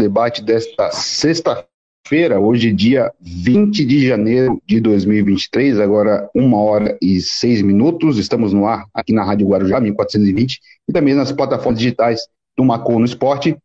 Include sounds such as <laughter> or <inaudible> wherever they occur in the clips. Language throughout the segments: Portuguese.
debate desta sexta-feira, hoje dia 20 de janeiro de 2023, agora uma hora e seis minutos. Estamos no ar aqui na Rádio Guarujá, 1420, e também nas plataformas digitais do Macou no Esporte,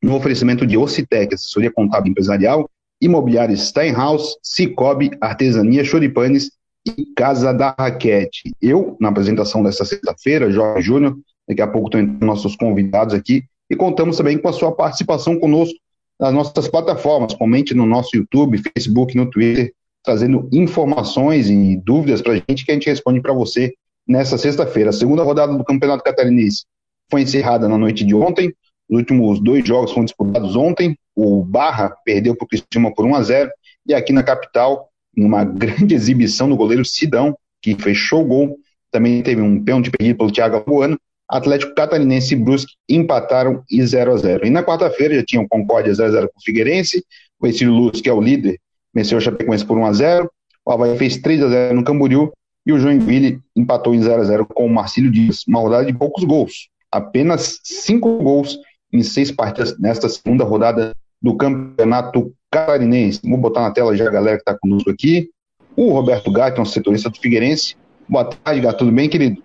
no oferecimento de Ocitec, assessoria contábil empresarial, imobiliária Steinhaus, Cicobi, Artesania Choripanes e Casa da Raquete. Eu, na apresentação desta sexta-feira, Jorge Júnior, daqui a pouco estão nossos convidados aqui, e contamos também com a sua participação conosco nas nossas plataformas. Comente no nosso YouTube, Facebook, no Twitter, trazendo informações e dúvidas para a gente que a gente responde para você nessa sexta-feira. A segunda rodada do Campeonato Catarinense foi encerrada na noite de ontem. Os últimos dois jogos foram disputados ontem. O Barra perdeu para o Cristina por 1 a 0 e aqui na capital, numa <laughs> grande exibição do goleiro Sidão, que fechou o gol. Também teve um pênalti perdido pelo Thiago Abuano Atlético Catarinense e Brusque empataram em 0 a 0 E na quarta-feira já tinha o Concórdia 0 a 0 com o Figueirense, o Exílio Luz, que é o líder, venceu o Chapecoense por 1 a 0 o Havaí fez 3 a 0 no Camboriú e o Joinville empatou em 0 a 0 com o Marcílio Dias. Uma rodada de poucos gols, apenas 5 gols em 6 partidas nesta segunda rodada do Campeonato Catarinense. Vou botar na tela já a galera que está conosco aqui. O Roberto Gato, um setorista do Figueirense. Boa tarde, Gato. Tudo bem, querido?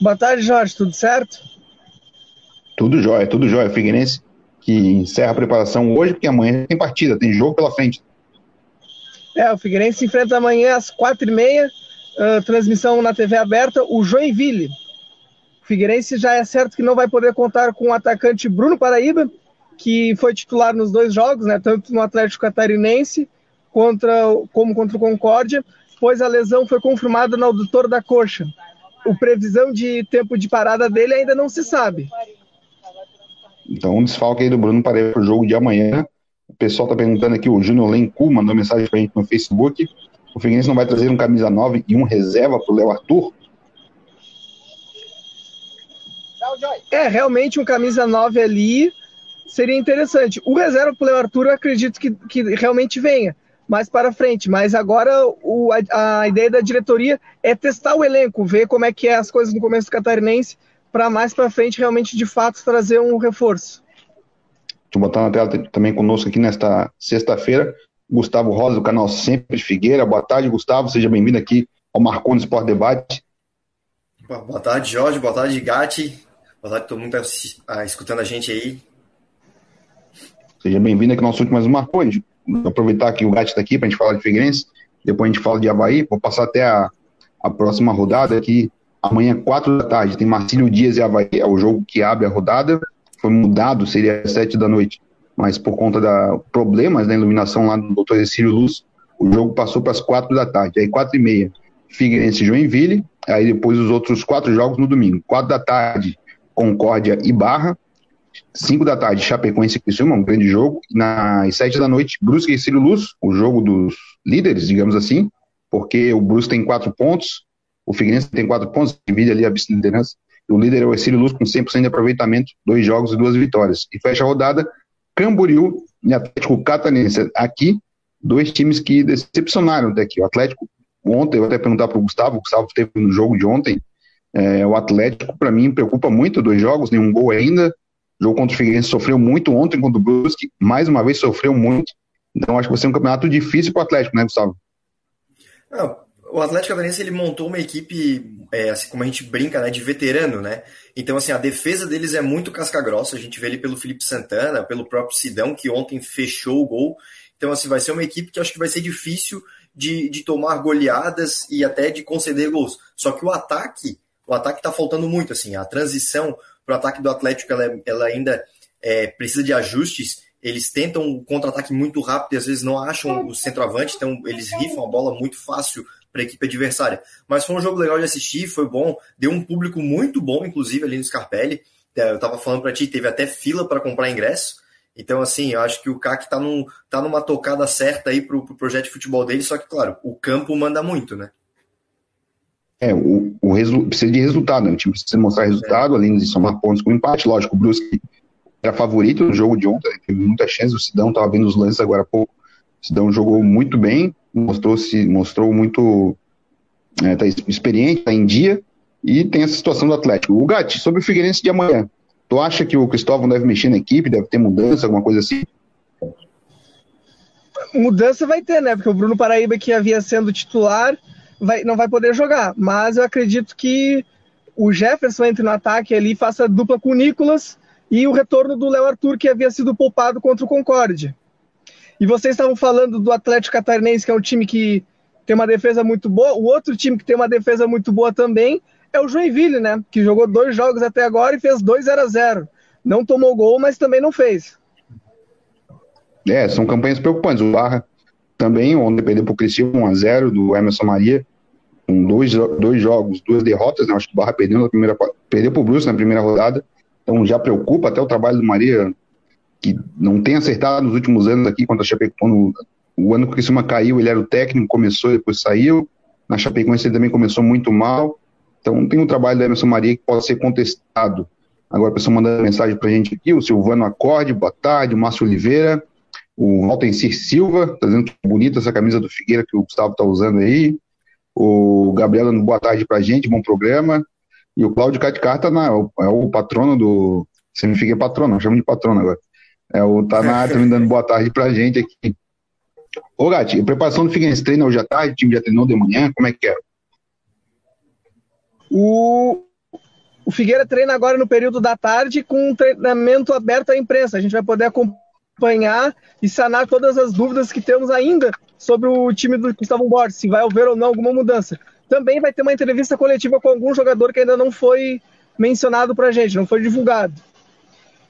Boa tarde, Jorge. Tudo certo? Tudo jóia, tudo jóia. Figueirense que encerra a preparação hoje, porque amanhã tem partida, tem jogo pela frente. É, o Figueirense enfrenta amanhã às quatro e meia, uh, transmissão na TV aberta, o Joinville. O Figueirense já é certo que não vai poder contar com o atacante Bruno Paraíba, que foi titular nos dois jogos, né, tanto no Atlético Catarinense contra, como contra o Concórdia, pois a lesão foi confirmada no adutor da coxa o previsão de tempo de parada dele ainda não se sabe. Então, um desfalque aí do Bruno para o jogo de amanhã. O pessoal está perguntando aqui, o Júnior Lencu mandou mensagem para a gente no Facebook. O Figueirense não vai trazer um camisa 9 e um reserva para o Léo Arthur? É, realmente um camisa 9 ali seria interessante. O reserva para o Léo Arthur eu acredito que, que realmente venha mais para frente. Mas agora o, a, a, ideia da diretoria é testar o elenco, ver como é que é as coisas no começo do catarinense, para mais para frente realmente de fato trazer um reforço. Deixa eu botar na tela também conosco aqui nesta sexta-feira. Gustavo Rosa, do canal Sempre de Figueira. Boa tarde, Gustavo. Seja bem-vindo aqui ao Marconi Sport Debate. Boa tarde, Jorge. Boa tarde, Gatti. Boa tarde, todo mundo está ah, escutando a gente aí. Seja bem-vindo aqui ao nosso último Marconi aproveitar que o Gatti está aqui para a gente falar de Figueirense, depois a gente fala de Havaí, vou passar até a, a próxima rodada aqui, amanhã, quatro da tarde, tem Marcílio Dias e Havaí, é o jogo que abre a rodada, foi mudado, seria às sete da noite, mas por conta da problemas da iluminação lá do Dr. Exílio Luz, o jogo passou para as quatro da tarde, aí quatro e meia, Figueirense Joinville, aí depois os outros quatro jogos no domingo, quatro da tarde, Concórdia e Barra, 5 da tarde, Chapecoense e Criciúma, um grande jogo. Nas 7 da noite, Brusque e Ciro Luz, o jogo dos líderes, digamos assim, porque o Brusque tem 4 pontos, o Figueirense tem 4 pontos, divide ali a vice-liderança. O líder é o Ercílio Luz com 100% de aproveitamento, dois jogos e duas vitórias. E fecha a rodada, Camboriú e Atlético Catarinense. Aqui, dois times que decepcionaram até aqui. O Atlético, ontem, eu até perguntar para o Gustavo, o Gustavo teve no jogo de ontem, é, o Atlético, para mim, preocupa muito, dois jogos, nenhum gol ainda, o jogo contra o Figueirense sofreu muito ontem contra o Brusque, mais uma vez sofreu muito. Então acho que vai ser um campeonato difícil para o Atlético, né, Gustavo? o Atlético Catarinense ele montou uma equipe, é, assim como a gente brinca, né, de veterano, né? Então assim a defesa deles é muito casca grossa. A gente vê ali pelo Felipe Santana, pelo próprio Sidão que ontem fechou o gol. Então assim vai ser uma equipe que acho que vai ser difícil de, de tomar goleadas e até de conceder gols. Só que o ataque, o ataque está faltando muito assim. A transição para o ataque do Atlético ela, ela ainda é, precisa de ajustes. Eles tentam um contra-ataque muito rápido e às vezes não acham o centroavante, então eles rifam a bola muito fácil para a equipe adversária. Mas foi um jogo legal de assistir, foi bom, deu um público muito bom, inclusive ali no Scarpelli. É, eu estava falando para ti, teve até fila para comprar ingresso. Então, assim, eu acho que o CAC está num, tá numa tocada certa aí para o pro projeto de futebol dele, só que, claro, o campo manda muito, né? É, o, o resu, precisa de resultado, né? O time precisa mostrar resultado, além de somar pontos com empate. Lógico, o Brusque era favorito no jogo de ontem, teve muita chance. O Sidão estava vendo os lances agora há pouco. O Sidão jogou muito bem, mostrou-se, mostrou muito é, tá experiente, está em dia, e tem essa situação do Atlético. O Gatti, sobre o Figueirense de amanhã. Tu acha que o Cristóvão deve mexer na equipe, deve ter mudança, alguma coisa assim? Mudança vai ter, né? Porque o Bruno Paraíba, que havia sendo titular, vai, não vai poder jogar. Mas eu acredito que o Jefferson entre no ataque ali, faça dupla com o Nicolas e o retorno do Léo Arthur, que havia sido poupado contra o Concorde. E vocês estavam falando do Atlético Catarinense, que é um time que tem uma defesa muito boa. O outro time que tem uma defesa muito boa também é o Joinville, né? Que jogou dois jogos até agora e fez 2 0 a 0 Não tomou gol, mas também não fez. É, são campanhas preocupantes. O Barra também, onde perdeu para o Cristiano 1 a 0 do Emerson Maria, com dois, dois jogos, duas derrotas, né? Acho que o Barra perdeu na primeira perdeu para o Bruce na primeira rodada. Então já preocupa até o trabalho do Maria, que não tem acertado nos últimos anos aqui, quando a Chapecoense, o ano que o Criciúma caiu, ele era o técnico, começou e depois saiu. Na Chapecoense ele também começou muito mal. Então tem um trabalho da Emerson Maria que pode ser contestado. Agora a pessoa mandando mensagem para a gente aqui, o Silvano Acorde, boa tarde, o Márcio Oliveira, o Altencir Silva, tá dizendo que bonita essa camisa do Figueira que o Gustavo está usando aí. O Gabriel dando boa tarde para a gente, bom programa. E o Cláudio Catcar na, é o patrono do. Você me fiquei patrono, chamo de patrono agora. É o tá na também dando boa tarde pra gente aqui. Ô, Gati, preparação do Figueirense treina hoje à tarde? O time já treinou de manhã? Como é que é? O, o Figueira treina agora no período da tarde com um treinamento aberto à imprensa. A gente vai poder acompanhar e sanar todas as dúvidas que temos ainda sobre o time do Gustavo Borges, se vai haver ou não alguma mudança. Também vai ter uma entrevista coletiva com algum jogador que ainda não foi mencionado para a gente, não foi divulgado.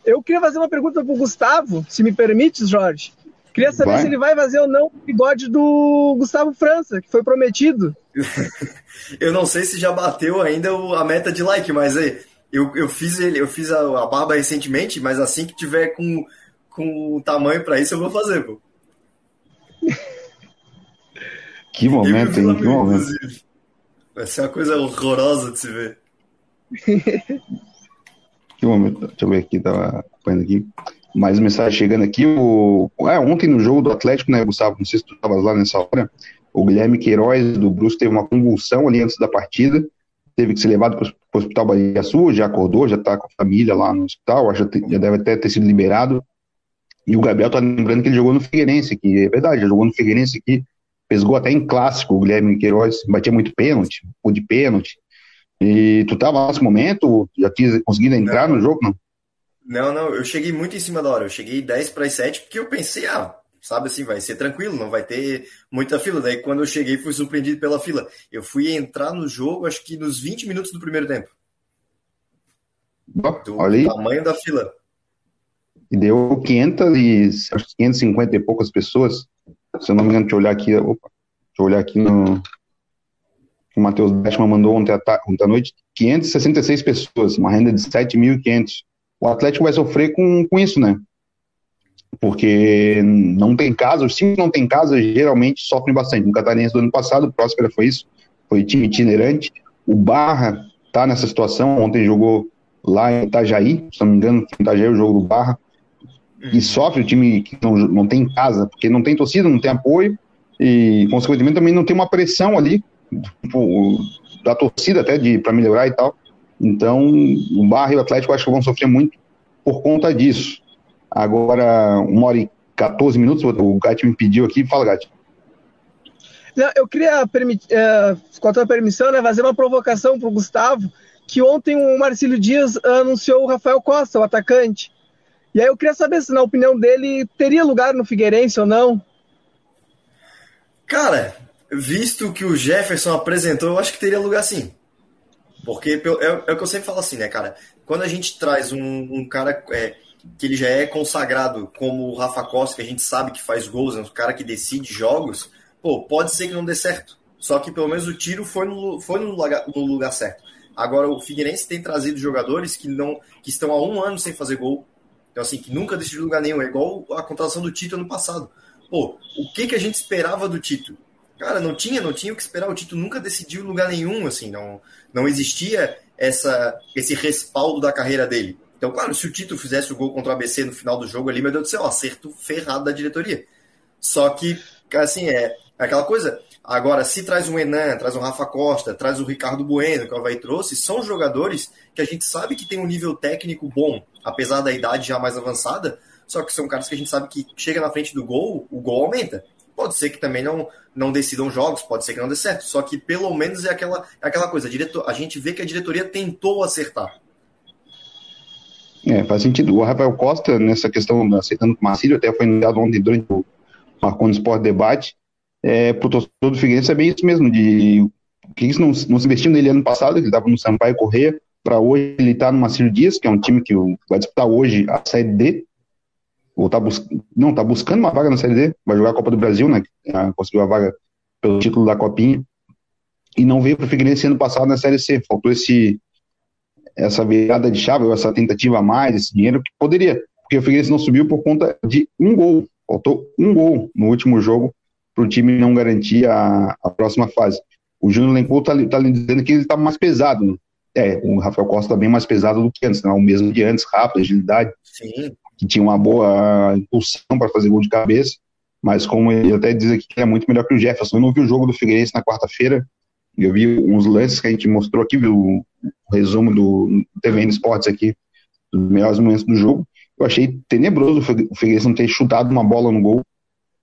Eu queria fazer uma pergunta para o Gustavo, se me permites, Jorge. Queria saber vai. se ele vai fazer ou não o bigode do Gustavo França, que foi prometido. <laughs> eu não sei se já bateu ainda a meta de like, mas aí, eu, eu fiz ele, eu fiz a, a barba recentemente, mas assim que tiver com, com o tamanho para isso, eu vou fazer, pô. Que momento, hein? Que momento. Inclusive. Vai ser uma coisa horrorosa de se ver. <laughs> que momento. Deixa eu ver aqui, tava acompanhando aqui. Mais mensagem chegando aqui. O... É, ontem no jogo do Atlético, né, Gustavo? Não sei se tu estavas lá nessa hora. O Guilherme Queiroz do Bruce teve uma convulsão ali antes da partida. Teve que ser levado para o Hospital Bahia Sul, já acordou, já está com a família lá no hospital, acho que já deve até ter sido liberado. E o Gabriel tá lembrando que ele jogou no Figueirense, que é verdade, já jogou no Figueirense aqui, pesgou até em clássico o Guilherme Queiroz, batia muito pênalti, ou de pênalti. E tu tava nesse momento, já tinha conseguido entrar não. no jogo, não? Não, não, eu cheguei muito em cima da hora, eu cheguei 10 para as 7, porque eu pensei, ah, sabe assim, vai ser tranquilo, não vai ter muita fila. Daí quando eu cheguei, fui surpreendido pela fila. Eu fui entrar no jogo, acho que nos 20 minutos do primeiro tempo. Do Olha aí. tamanho da fila. E deu 500 e, acho que 550 e poucas pessoas. Se eu não me engano, deixa eu olhar aqui. Opa, deixa eu olhar aqui no. O Matheus Bettman mandou ontem à, ontem à noite 566 pessoas, uma renda de 7.500. O Atlético vai sofrer com, com isso, né? Porque não tem casa, os times não tem casa geralmente sofrem bastante. No Catarinense do ano passado, o Próspera foi isso, foi time itinerante. O Barra tá nessa situação, ontem jogou lá em Itajaí, se não me engano, em Itajaí o jogo do Barra, e sofre o time que não, não tem casa, porque não tem torcida, não tem apoio, e consequentemente também não tem uma pressão ali tipo, da torcida até de para melhorar e tal. Então, o Barra e o Atlético acho que vão sofrer muito por conta disso. Agora, uma hora e 14 minutos, o Gatti me pediu aqui, fala, Gatti. Não, eu queria, uh, com a tua permissão, né, fazer uma provocação para o Gustavo, que ontem o Marcílio Dias anunciou o Rafael Costa, o atacante. E aí eu queria saber se, na opinião dele, teria lugar no Figueirense ou não. Cara, visto que o Jefferson apresentou, eu acho que teria lugar sim. Porque é, é o que eu sempre falo assim, né, cara? Quando a gente traz um, um cara é, que ele já é consagrado como o Rafa Costa, que a gente sabe que faz gols, é um cara que decide jogos, pô, pode ser que não dê certo. Só que pelo menos o tiro foi no, foi no, lugar, no lugar certo. Agora o Figueirense tem trazido jogadores que não que estão há um ano sem fazer gol, então, assim, que nunca decidiu lugar nenhum. É igual a contratação do Tito ano passado. Pô, o que, que a gente esperava do Tito? Cara, não tinha, não tinha o que esperar. O Tito nunca decidiu lugar nenhum, assim, não, não existia essa, esse respaldo da carreira dele. Então, claro, se o Tito fizesse o gol contra o ABC no final do jogo ali, meu Deus do céu, acerto ferrado da diretoria. Só que, assim, é, É aquela coisa. Agora, se traz um Enan, traz um Rafa Costa, traz o Ricardo Bueno, que o Havaí trouxe, são jogadores que a gente sabe que tem um nível técnico bom, apesar da idade já mais avançada, só que são caras que a gente sabe que chega na frente do gol, o gol aumenta. Pode ser que também não, não decidam jogos, pode ser que não dê certo. Só que pelo menos é aquela, é aquela coisa, a, diretor, a gente vê que a diretoria tentou acertar. É, faz sentido. O Rafael Costa, nessa questão, aceitando o Marcílio, até foi anunciado ontem durante o Marconi Sport Debate, é, pro torcedor do Figueirense é bem isso mesmo, de que isso não, não se investiu nele ano passado, ele estava no Sampaio Correia, para hoje ele está no Marcílio Dias, que é um time que vai disputar hoje a Série D, ou tá bus não, tá buscando uma vaga na Série D, vai jogar a Copa do Brasil, né, conseguiu a vaga pelo título da Copinha, e não veio para o Figueirense ano passado na Série C, faltou esse essa virada de chave, essa tentativa a mais, esse dinheiro que poderia, porque o Figueirense não subiu por conta de um gol, faltou um gol no último jogo para o time não garantir a, a próxima fase. O Júnior Lencourt está tá dizendo que ele está mais pesado. Né? É, o Rafael Costa está bem mais pesado do que antes, não é o mesmo de antes, rápido, agilidade. Sim que tinha uma boa impulsão para fazer gol de cabeça, mas como ele até diz aqui que é muito melhor que o Jefferson. Eu não vi o jogo do Figueirense na quarta-feira, eu vi uns lances que a gente mostrou aqui, viu o resumo do TVN Esportes aqui, dos melhores momentos do jogo. Eu achei tenebroso o Figueirense não ter chutado uma bola no gol.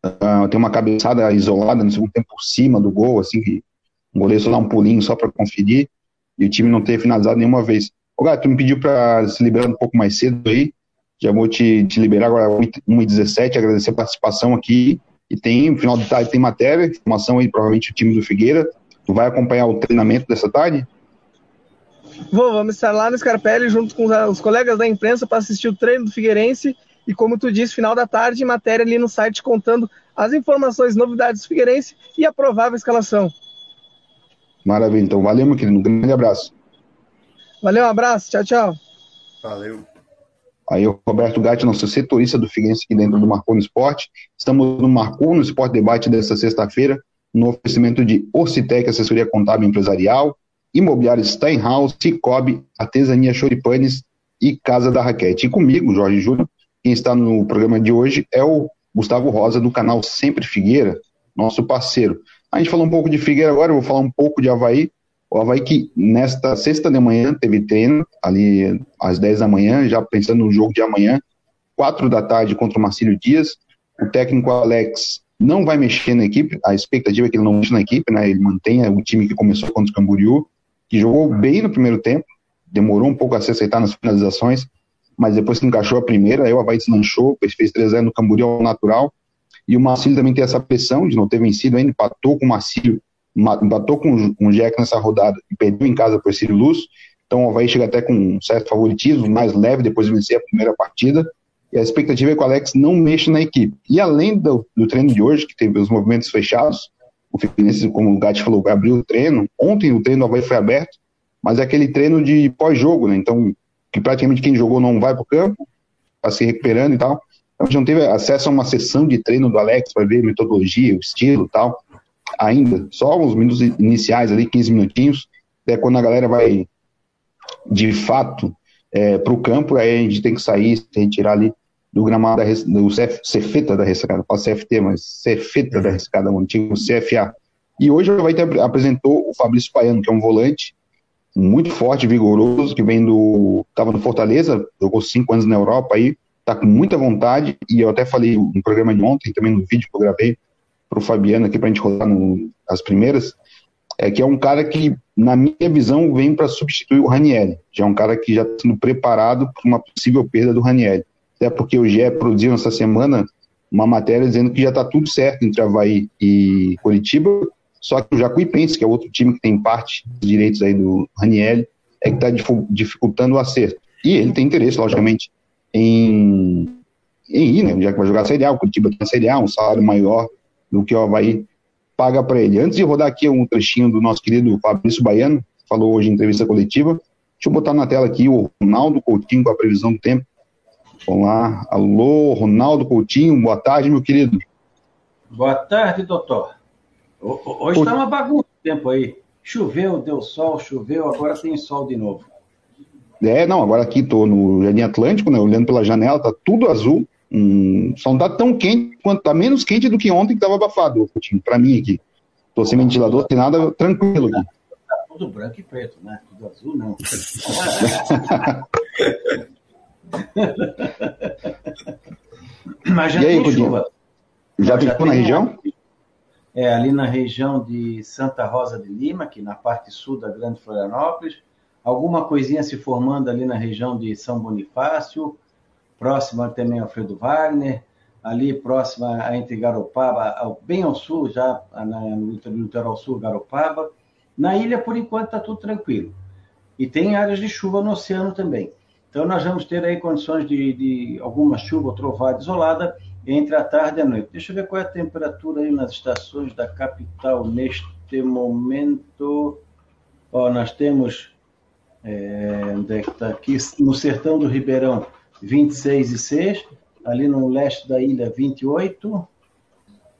Uh, tem uma cabeçada isolada no segundo tempo por cima do gol, assim, que o goleiro só dá um pulinho só para conferir, e o time não ter finalizado nenhuma vez. Ô, Gato, tu me pediu para se liberar um pouco mais cedo aí, já vou te, te liberar agora 1h17, agradecer a participação aqui. E tem, no final de tarde, tem matéria, informação aí, provavelmente o time do Figueira. Tu vai acompanhar o treinamento dessa tarde? Vou, vamos estar lá no Scarpelli junto com os colegas da imprensa para assistir o treino do Figueirense. E como tu disse, final da tarde, matéria ali no site contando as informações, novidades do Figueirense e a provável escalação. Maravilha, então valeu, meu querido. Um grande abraço. Valeu, um abraço. Tchau, tchau. Valeu. Aí o Roberto Gatti, nosso setorista do Figueirense aqui dentro do Marcou no Esporte. Estamos no Marcou no Esporte Debate desta sexta-feira, no oferecimento de Ocitec, assessoria contábil empresarial, Imobiliário Steinhaus, Cicobi, Artesania Choripanes e Casa da Raquete. E comigo, Jorge Júnior, quem está no programa de hoje é o Gustavo Rosa, do canal Sempre Figueira, nosso parceiro. A gente falou um pouco de Figueira agora, eu vou falar um pouco de Havaí, o Havaí que nesta sexta de manhã teve treino, ali às 10 da manhã, já pensando no jogo de amanhã, 4 da tarde contra o Marcílio Dias. O técnico Alex não vai mexer na equipe, a expectativa é que ele não mexa na equipe, né? Ele mantenha o time que começou contra o Camboriú, que jogou bem no primeiro tempo, demorou um pouco a se aceitar nas finalizações, mas depois que encaixou a primeira, aí o Havaí deslanchou, fez 3 no Camboriú ao natural, e o Marcílio também tem essa pressão de não ter vencido ainda, empatou com o Marcílio empatou com, o Jack nessa rodada e perdeu em casa por Círio Luz. Então o Havaí chega até com um certo favoritismo, mais leve depois de vencer a primeira partida. E a expectativa é que o Alex não mexa na equipe. E além do, do treino de hoje, que teve os movimentos fechados, o Figueirense, como o Gatti falou, abriu o treino. Ontem o treino do Havaí foi aberto, mas é aquele treino de pós-jogo, né? Então, que praticamente quem jogou não vai para o campo, está se recuperando e tal. Então, a gente não teve acesso a uma sessão de treino do Alex para ver metodologia, o estilo e tal ainda, só uns minutos iniciais ali, 15 minutinhos, é quando a galera vai de fato é, para o campo, aí a gente tem que sair, se retirar ali do gramado da, do Cefeta da Ressacada, falo CFT, mas Cefeta da Ressacada, o antigo CFA. E hoje vai apresentou o Fabrício Paiano, que é um volante muito forte, vigoroso, que vem do. estava no Fortaleza, jogou cinco anos na Europa aí, tá com muita vontade, e eu até falei no programa de ontem, também no vídeo que eu gravei, para o Fabiano aqui para a gente rodar no, as primeiras, é que é um cara que, na minha visão, vem para substituir o Raniel. Já é um cara que já está sendo preparado para uma possível perda do Raniel. Até porque o GE produziu essa semana uma matéria dizendo que já está tudo certo entre Havaí e Curitiba, só que o Jacuipense, que é outro time que tem parte dos direitos aí do Raniel, é que está dificultando o acerto. E ele tem interesse, logicamente, em, em ir, né? Já que vai jogar Série A, o Curitiba tem a Série A, um salário maior do que o Havaí paga para ele. Antes de rodar aqui um trechinho do nosso querido Fabrício Baiano, falou hoje em entrevista coletiva, deixa eu botar na tela aqui o Ronaldo Coutinho com a previsão do tempo. Vamos lá. Alô, Ronaldo Coutinho, boa tarde, meu querido. Boa tarde, doutor. Hoje está uma bagunça o tempo aí. Choveu, deu sol, choveu, agora tem sol de novo. É, não, agora aqui estou no Jardim Atlântico, né, olhando pela janela, tá tudo azul, um, só não tá tão quente quanto tá menos quente do que ontem que tava abafado, para mim aqui. Tô sem ventilador, tem nada tranquilo aqui. Tá tudo branco e preto, né? Tudo azul não. <laughs> Mas já e aí, tem chuva. Já, já ficou na região? É, ali na região de Santa Rosa de Lima, que na parte sul da Grande Florianópolis. Alguma coisinha se formando ali na região de São Bonifácio, próxima também ao Alfredo Wagner, ali próxima a entre Garopaba, bem ao sul, já no litoral sul, Garopaba. Na ilha, por enquanto, está tudo tranquilo. E tem áreas de chuva no oceano também. Então, nós vamos ter aí condições de, de alguma chuva ou trovada isolada entre a tarde e a noite. Deixa eu ver qual é a temperatura aí nas estações da capital neste momento. Ó, nós temos, é, onde é que está aqui? No sertão do Ribeirão, 26 e 6. Ali no leste da ilha, 28.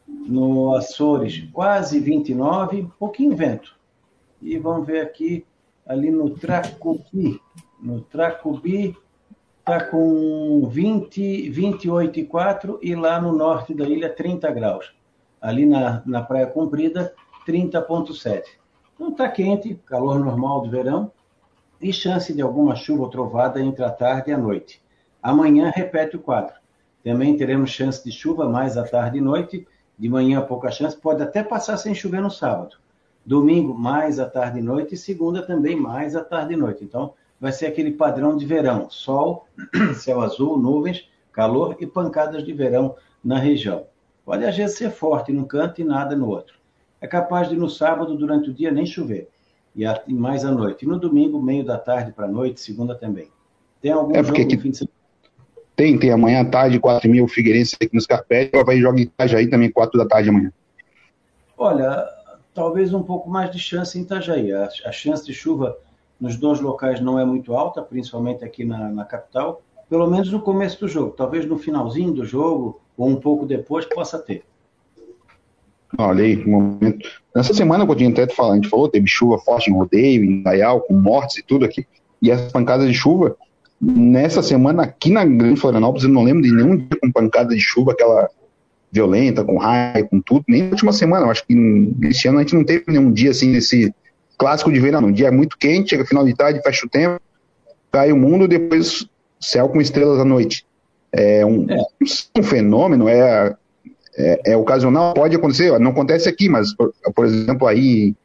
No Açores, quase 29. Pouquinho vento. E vamos ver aqui, ali no Tracubi. No Tracubi, está com 20, 28,4 e lá no norte da ilha 30 graus. Ali na, na Praia Comprida, 30,7. Então está quente, calor normal de verão e chance de alguma chuva ou trovada entre a tarde e a noite. Amanhã repete o quadro. Também teremos chance de chuva mais à tarde e noite. De manhã pouca chance, pode até passar sem chover no sábado. Domingo mais à tarde e noite e segunda também mais à tarde e noite. Então vai ser aquele padrão de verão: sol, <clears throat> céu azul, nuvens, calor e pancadas de verão na região. Pode às vezes ser forte num canto e nada no outro. É capaz de no sábado, durante o dia, nem chover. E, mais à noite. E no domingo, meio da tarde para a noite, segunda também. Tem algum é porque jogo no fim de semana? Tem, tem amanhã à tarde, 4 mil, Figueirense aqui nos Carpete, vai jogar em Itajaí também, 4 da tarde amanhã. Olha, talvez um pouco mais de chance em Itajaí. A, a chance de chuva nos dois locais não é muito alta, principalmente aqui na, na capital, pelo menos no começo do jogo. Talvez no finalzinho do jogo ou um pouco depois possa ter. Olha aí, um momento. Nessa semana, que até a gente falou, teve chuva forte em rodeio, em Dayal, com mortes e tudo aqui. E as pancadas de chuva, nessa semana aqui na Grande Florianópolis, eu não lembro de nenhum dia com pancada de chuva, aquela violenta, com raio, com tudo, nem na última semana. Eu acho que esse ano a gente não teve nenhum dia assim desse clássico de verão. Um dia é muito quente, chega final de tarde, fecha o tempo, cai o mundo, depois céu com estrelas à noite. É um, é. um fenômeno, é, é, é, ocasional, pode acontecer, não acontece aqui, mas, por, por exemplo, aí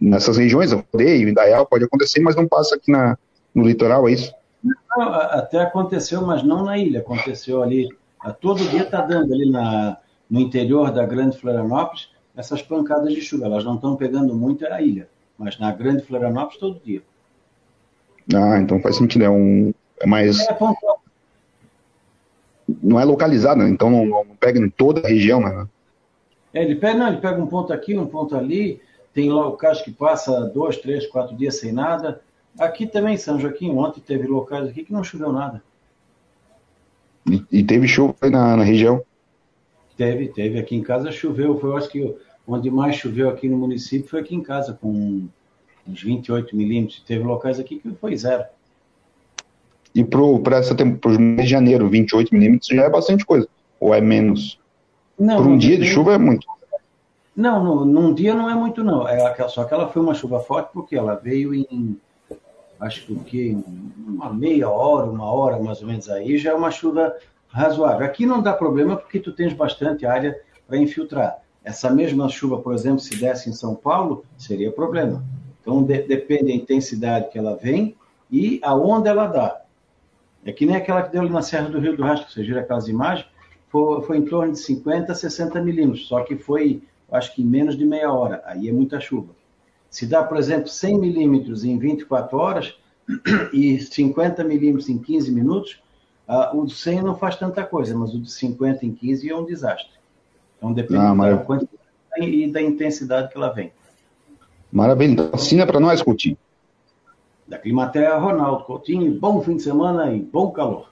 nessas regiões, Rodeio, Indaial, pode acontecer, mas não passa aqui na, no litoral, é isso? Não, até aconteceu, mas não na ilha, aconteceu ali, todo dia está dando ali na, no interior da Grande Florianópolis essas pancadas de chuva, elas não estão pegando muito a ilha mas na Grande Florianópolis todo dia. Ah, então faz sentido, é um é mais é, não é localizado, né? então não, não, pega em toda a região, né? É, ele pega, não, ele pega um ponto aqui, um ponto ali, tem locais que passa dois, três, quatro dias sem nada. Aqui também, em São Joaquim, ontem teve locais aqui que não choveu nada. E, e teve chuva na, na região? Teve, teve. Aqui em casa choveu, foi eu acho que Onde mais choveu aqui no município foi aqui em casa, com uns 28 milímetros. Teve locais aqui que foi zero. E para o mês de janeiro, 28 milímetros já é bastante coisa? Ou é menos? Não, Por um dia de chuva é muito? Não, no, num dia não é muito, não. É, só que ela foi uma chuva forte porque ela veio em, acho que o quê? Uma meia hora, uma hora mais ou menos aí, já é uma chuva razoável. Aqui não dá problema porque tu tens bastante área para infiltrar. Essa mesma chuva, por exemplo, se desse em São Paulo, seria problema. Então, de, depende da intensidade que ela vem e aonde ela dá. É que nem aquela que deu ali na Serra do Rio do Rastro, você gira aquelas imagens, foi, foi, em torno de 50 a 60 milímetros, só que foi, acho que em menos de meia hora. Aí é muita chuva. Se dá, por exemplo, 100 milímetros em 24 horas <clears throat> e 50 milímetros em 15 minutos, uh, o de 100 não faz tanta coisa, mas o de 50 em 15 é um desastre. Então depende ah, da quantidade e da intensidade que ela vem. Maravilha. Então, assina para nós, Coutinho. Da Climaterra, Ronaldo Coutinho. Bom fim de semana e bom calor.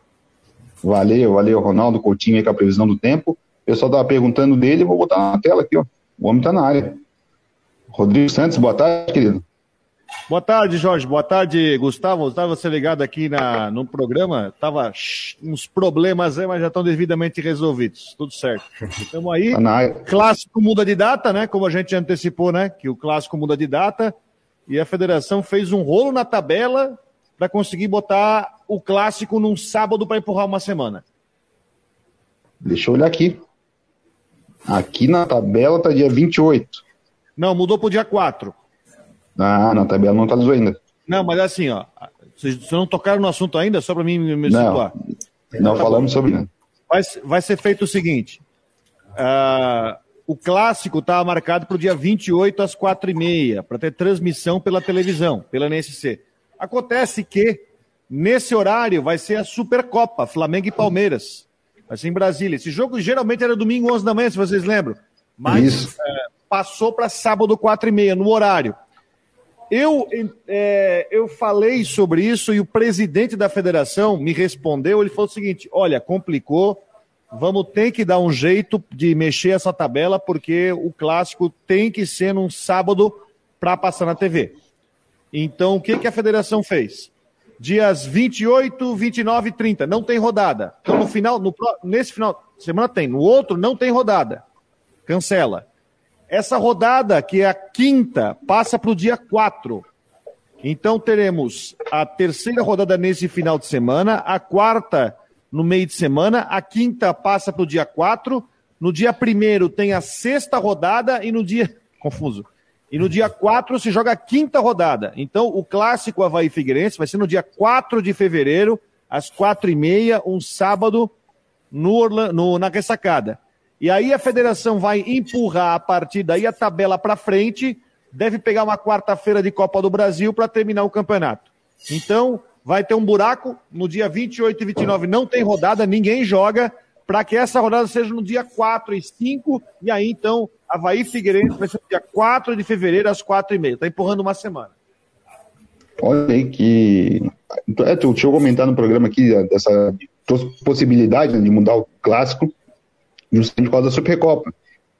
Valeu, valeu, Ronaldo Coutinho aí com a previsão do tempo. O pessoal estava perguntando dele, vou botar na tela aqui, ó. O homem está na área. Rodrigo Santos, boa tarde, querido. Boa tarde, Jorge. Boa tarde, Gustavo. Estava você ligado aqui na, no programa. Tava uns problemas aí, mas já estão devidamente resolvidos. Tudo certo. Estamos aí. <laughs> Tá clássico muda de data, né? Como a gente antecipou, né? Que o clássico muda de data. E a federação fez um rolo na tabela para conseguir botar o clássico num sábado para empurrar uma semana. Deixa eu olhar aqui. Aqui na tabela tá dia 28. Não, mudou para o dia 4. Ah, na tabela não atualizou ainda. Não, mas assim, ó. Vocês não tocaram no assunto ainda, só para mim me situar. Não, não falamos sobre isso. Vai, vai ser feito o seguinte: uh, o clássico estava tá marcado para o dia 28 às 4h30, para ter transmissão pela televisão, pela NSC. Acontece que, nesse horário, vai ser a Supercopa, Flamengo e Palmeiras. Vai ser em Brasília. Esse jogo geralmente era domingo 11 da manhã, se vocês lembram. Mas uh, passou para sábado 4h30, no horário. Eu, é, eu falei sobre isso e o presidente da federação me respondeu. Ele falou o seguinte: olha, complicou, vamos ter que dar um jeito de mexer essa tabela, porque o clássico tem que ser num sábado para passar na TV. Então, o que, que a federação fez? Dias 28, 29 e 30, não tem rodada. Então, no final, no, nesse final de semana tem, no outro não tem rodada. Cancela. Essa rodada, que é a quinta, passa para o dia 4. Então teremos a terceira rodada nesse final de semana, a quarta no meio de semana, a quinta passa para o dia 4. No dia primeiro tem a sexta rodada e no dia. <laughs> Confuso. E no dia 4 se joga a quinta rodada. Então, o clássico Havaí Figueirense vai ser no dia 4 de fevereiro, às quatro e meia, um sábado, no, no, na ressacada. E aí a federação vai empurrar a partir daí a tabela para frente, deve pegar uma quarta-feira de Copa do Brasil para terminar o campeonato. Então, vai ter um buraco no dia 28 e 29, não tem rodada, ninguém joga, para que essa rodada seja no dia 4 e 5, e aí então Havaí Figueirense vai ser no dia 4 de fevereiro às 4 e meia. Está empurrando uma semana. Olha aí que. É, tu, eu comentar no programa aqui dessa possibilidade de mudar o clássico justamente por causa da Supercopa,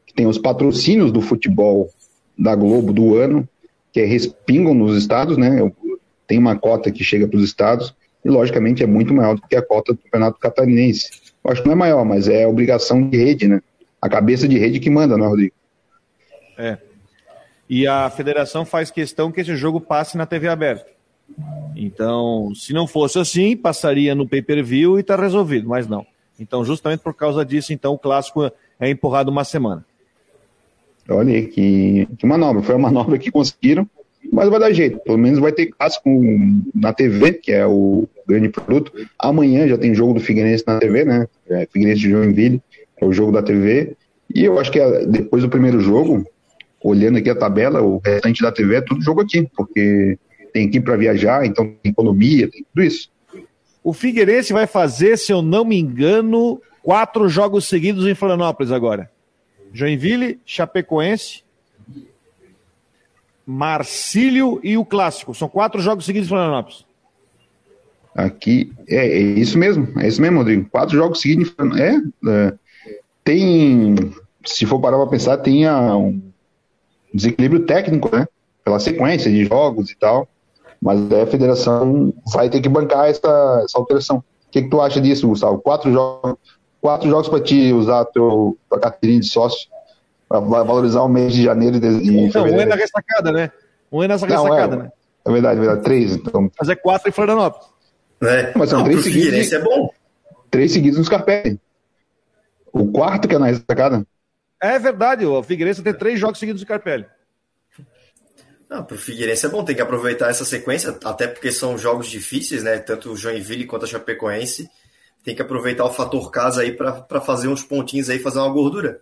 que tem os patrocínios do futebol da Globo do ano, que é, respingam nos estados, né? Tem uma cota que chega para os estados, e logicamente é muito maior do que a cota do Campeonato Catarinense. Eu acho que não é maior, mas é obrigação de rede, né? A cabeça de rede que manda, né, Rodrigo? É. E a federação faz questão que esse jogo passe na TV aberta. Então, se não fosse assim, passaria no pay-per-view e está resolvido, mas não. Então, justamente por causa disso, então, o clássico é empurrado uma semana. Olha aí, que, que manobra. Foi uma manobra que conseguiram, mas vai dar jeito. Pelo menos vai ter clássico na TV, que é o grande produto. Amanhã já tem jogo do Figueirense na TV, né? É, Figueirense de Joinville, é o jogo da TV. E eu acho que é, depois do primeiro jogo, olhando aqui a tabela, o restante da TV é tudo jogo aqui, porque tem aqui para viajar, então tem economia, tem tudo isso. O Figueirense vai fazer, se eu não me engano, quatro jogos seguidos em Florianópolis agora. Joinville, Chapecoense, Marcílio e o Clássico. São quatro jogos seguidos em Florianópolis. Aqui, é, é isso mesmo, é isso mesmo, Rodrigo. Quatro jogos seguidos em Florianópolis. É, é, tem, se for parar para pensar, tem um desequilíbrio técnico, né? Pela sequência de jogos e tal. Mas a federação vai ter que bancar essa, essa alteração. O que, que tu acha disso, Gustavo? Quatro jogos, quatro jogos para te usar a tua carteirinha de sócio, para valorizar o mês de janeiro e de, Não, um é na ressacada, né? Um é nessa ressacada, é, né? É verdade, é verdade. Três, então. Mas é quatro em Florianópolis. É. Mas são Não, três seguidos. é bom. Três seguidos no Scarpelli. O quarto que é na ressacada. É verdade, o Figueirense tem três jogos seguidos no Scarpelli. Para o Figueirense é bom, tem que aproveitar essa sequência, até porque são jogos difíceis, né? Tanto o Joinville quanto a Chapecoense. Tem que aproveitar o fator casa aí para fazer uns pontinhos aí, fazer uma gordura.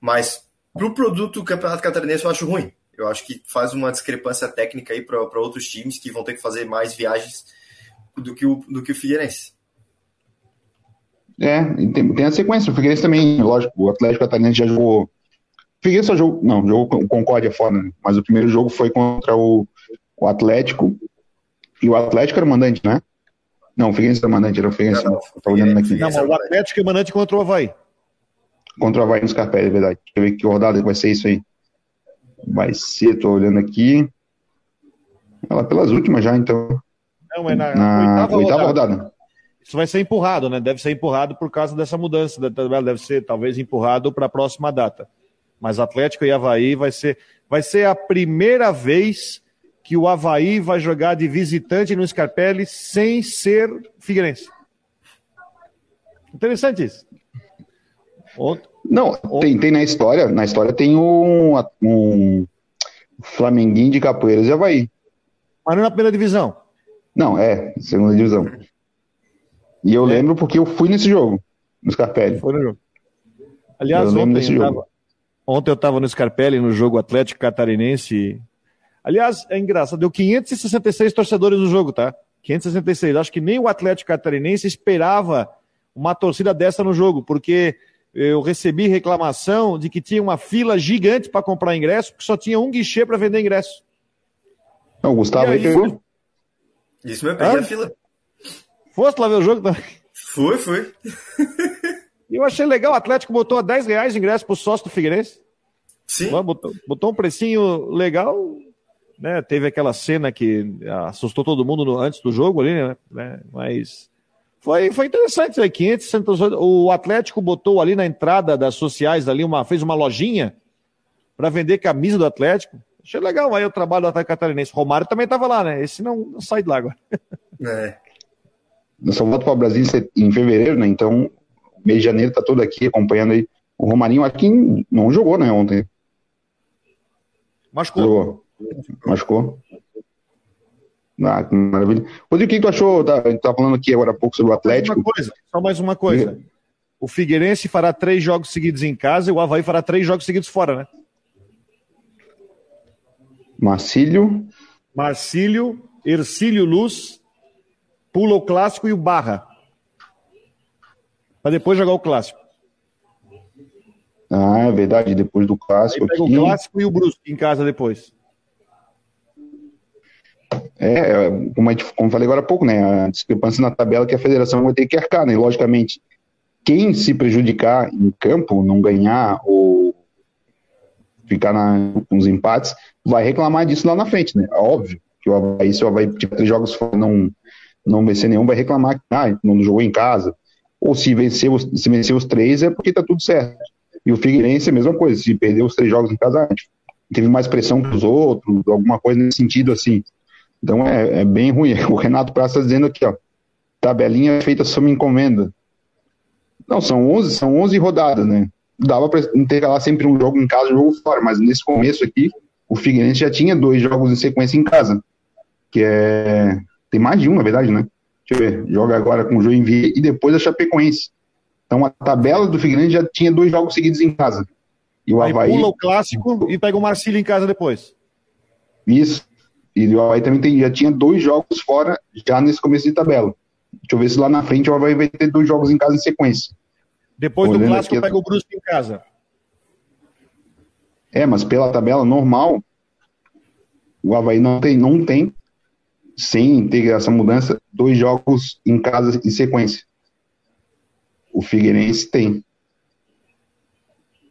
Mas para o produto Campeonato Catarinense eu acho ruim. Eu acho que faz uma discrepância técnica aí para outros times que vão ter que fazer mais viagens do que o, do que o Figueirense. É, tem, tem a sequência. O Figueirense também, lógico, o Atlético Catarinense já jogou Figueirense só jogou, não, jogou com o Concórdia fora, né? mas o primeiro jogo foi contra o, o Atlético, e o Atlético era o mandante, né? Não, o Figueirense era o mandante, era o Figueirense, não, não, olhando aqui. Não, o Atlético é mandante contra o Havaí. Contra o Havaí no Scarpelli, é verdade. Deixa eu ver que rodada vai ser isso aí. Vai ser, tô olhando aqui. Ela pelas últimas já, então. Não, é na, Na oitava, oitava rodada. rodada. Isso vai ser empurrado, né? Deve ser empurrado por causa dessa mudança da tabela, deve ser talvez empurrado para a próxima data. Mas Atlético e Havaí vai ser, vai ser a primeira vez que o Havaí vai jogar de visitante no Scarpelli sem ser Figueirense. Interessante isso. Outro. Não, tem, tem na história, na história tem um, um Flamenguinho de Capoeiras e Havaí. Mas não na primeira divisão. Não, é, segunda divisão. E eu É. lembro porque eu fui nesse jogo, no Scarpelli. Foi no jogo. Aliás, Eu lembro ontem desse eu, jogo. Ontem eu estava no Scarpelli, no jogo Atlético Catarinense. Aliás, é engraçado, deu 566 torcedores no jogo, tá? 566. Acho que nem o Atlético Catarinense esperava uma torcida dessa no jogo, porque eu recebi reclamação de que tinha uma fila gigante para comprar ingresso, porque só tinha um guichê para vender ingresso. Não, o Gustavo aí pegou. Isso mesmo, peguei a fila. Fosse lá ver o jogo também. Fui, fui. E eu achei legal, o Atlético botou a 10 reais de ingresso pro sócio do Figueirense. Sim. Botou, botou um precinho legal, né? Teve aquela cena que assustou todo mundo no- antes do jogo ali, né? Mas foi, foi interessante, né? 500, 600, o Atlético botou ali na entrada das sociais ali uma fez uma lojinha para vender camisa do Atlético. Achei legal aí o trabalho do Atlético Catarinense. Romário também estava lá, né? Esse não, não sai de lá agora. É. Eu só volto para o Brasil em fevereiro, né? Então, mês de janeiro tá todo aqui acompanhando aí. O Romarinho aqui não jogou, né, ontem. Machucou. Jogou. Machucou. Ah, que maravilha. Rodrigo, o que tu achou? Tá, a gente tá falando aqui agora há pouco sobre o Mais Atlético. uma coisa, só mais uma coisa. O Figueirense fará três jogos seguidos em casa e o Havaí fará três jogos seguidos fora, né? Marcílio. Marcílio, Ercílio Luz, pula o clássico e o Barra. Para depois jogar o clássico. Ah, é verdade, depois do Aí clássico pega o aqui. clássico e o Brusque em casa depois. É, como, a gente, como falei agora há pouco, né? A discrepância na tabela que a federação vai ter que arcar, né? Logicamente, quem se prejudicar em campo, não ganhar ou ficar na, com os empates, vai reclamar disso lá na frente, né? Óbvio que o Havaí, se o Havaí tiver três jogos não, não vencer nenhum, vai reclamar que ah, não jogou em casa. Ou se vencer, os, se vencer os três é porque tá tudo certo. E o Figueirense é a mesma coisa, se perder os três jogos em casa, teve mais pressão que os outros, alguma coisa nesse sentido assim. Então é, é bem ruim. <laughs> O Renato Praça está dizendo aqui, ó, tabelinha feita sob encomenda. Não, são 11, são 11 rodadas, né? Dava para intercalar sempre um jogo em casa e um jogo fora, mas nesse começo aqui, o Figueirense já tinha dois jogos em sequência em casa, que é... tem mais de um, na verdade, né? Deixa eu ver, joga agora com o Joinville e depois a Chapecoense. Então a tabela do Figueirense já tinha dois jogos seguidos em casa. E o Aí Havaí... pula o clássico e pega o Marcílio em casa depois. Isso. E o Havaí também tem, já tinha dois jogos fora já nesse começo de tabela. Deixa eu ver se lá na frente o Havaí vai ter dois jogos em casa em sequência. Depois do Olhando clássico aqui- pega o Brusque em casa. É, mas pela tabela normal, o Havaí não tem, não tem, sem ter essa mudança, dois jogos em casa em sequência. O Figueirense tem.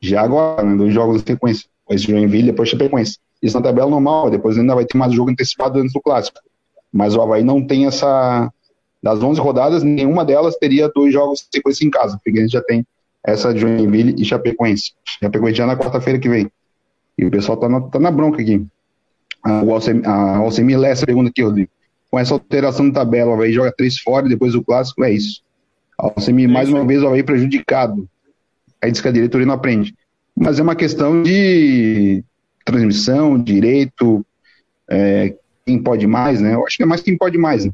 Já agora, né, dois jogos em sequência. Esse Joinville, depois Chapecoense. Isso na tabela normal, depois ainda vai ter mais jogo antecipado antes do clássico. Mas o Havaí não tem essa. Das 11 rodadas, nenhuma delas teria dois jogos em sequência em casa. O Figueirense já tem essa Joinville e Chapecoense. Chapecoense já na quarta-feira que vem. E o pessoal tá na, tá na bronca aqui. A Alcemir Lessa pergunta aqui, Rodrigo. Com essa alteração de tabela, o Havaí joga três fora e depois o clássico, é isso. Alcemir, mais uma vez, o Havaí prejudicado. Aí diz que a diretoria não aprende. Mas é uma questão de transmissão, direito, é, quem pode mais, né? Eu acho que é mais quem pode mais, né?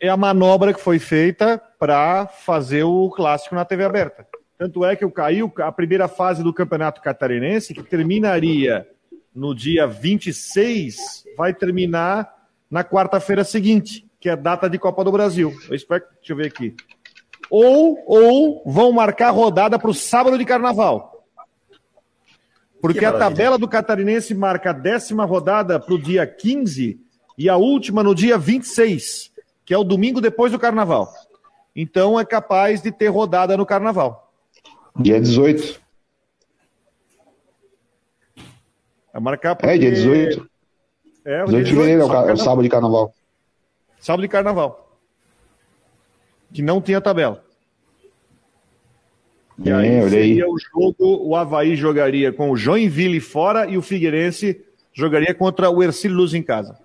É a manobra que foi feita para fazer o clássico na TV aberta. Tanto é que o caiu a primeira fase do Campeonato Catarinense, que terminaria no dia 26, vai terminar na quarta-feira seguinte, que é a data de Copa do Brasil. Eu espero, deixa eu ver aqui. Ou, ou vão marcar rodada para o sábado de carnaval. Porque Que a tabela do Catarinense marca a décima rodada para o dia 15 e a última no dia 26, que é o domingo depois do carnaval. Então é capaz de ter rodada no carnaval. Dia 18. Vai marcar É, dia 18. É, 18 de fevereiro é o, é o sábado de carnaval. Sábado de carnaval. Que não tinha tabela. E é, aí seria aí. o jogo, o Havaí jogaria com o Joinville fora e o Figueirense jogaria contra o Ercílio Luz em casa.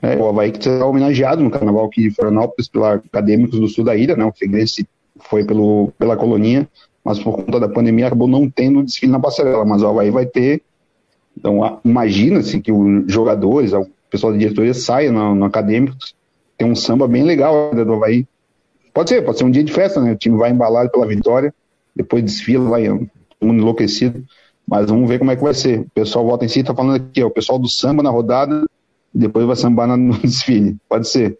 É, o Havaí que será homenageado no carnaval aqui de Florianópolis pela Acadêmicos do Sul da Ilha, né? O Figueirense foi pelo, pela colonia, mas por conta da pandemia acabou não tendo desfile na passarela, mas o Havaí vai ter. Então, imagina-se que os jogadores, o pessoal da diretoria saia no, no tem um samba bem legal do Havaí. Pode ser, pode ser um dia de festa, né? O time vai embalado pela vitória, depois desfila, vai mundo enlouquecido. Mas vamos ver como é que vai ser. O pessoal volta em si, tá falando aqui, ó, o pessoal do samba na rodada, depois vai sambar no <laughs> desfile. Pode ser.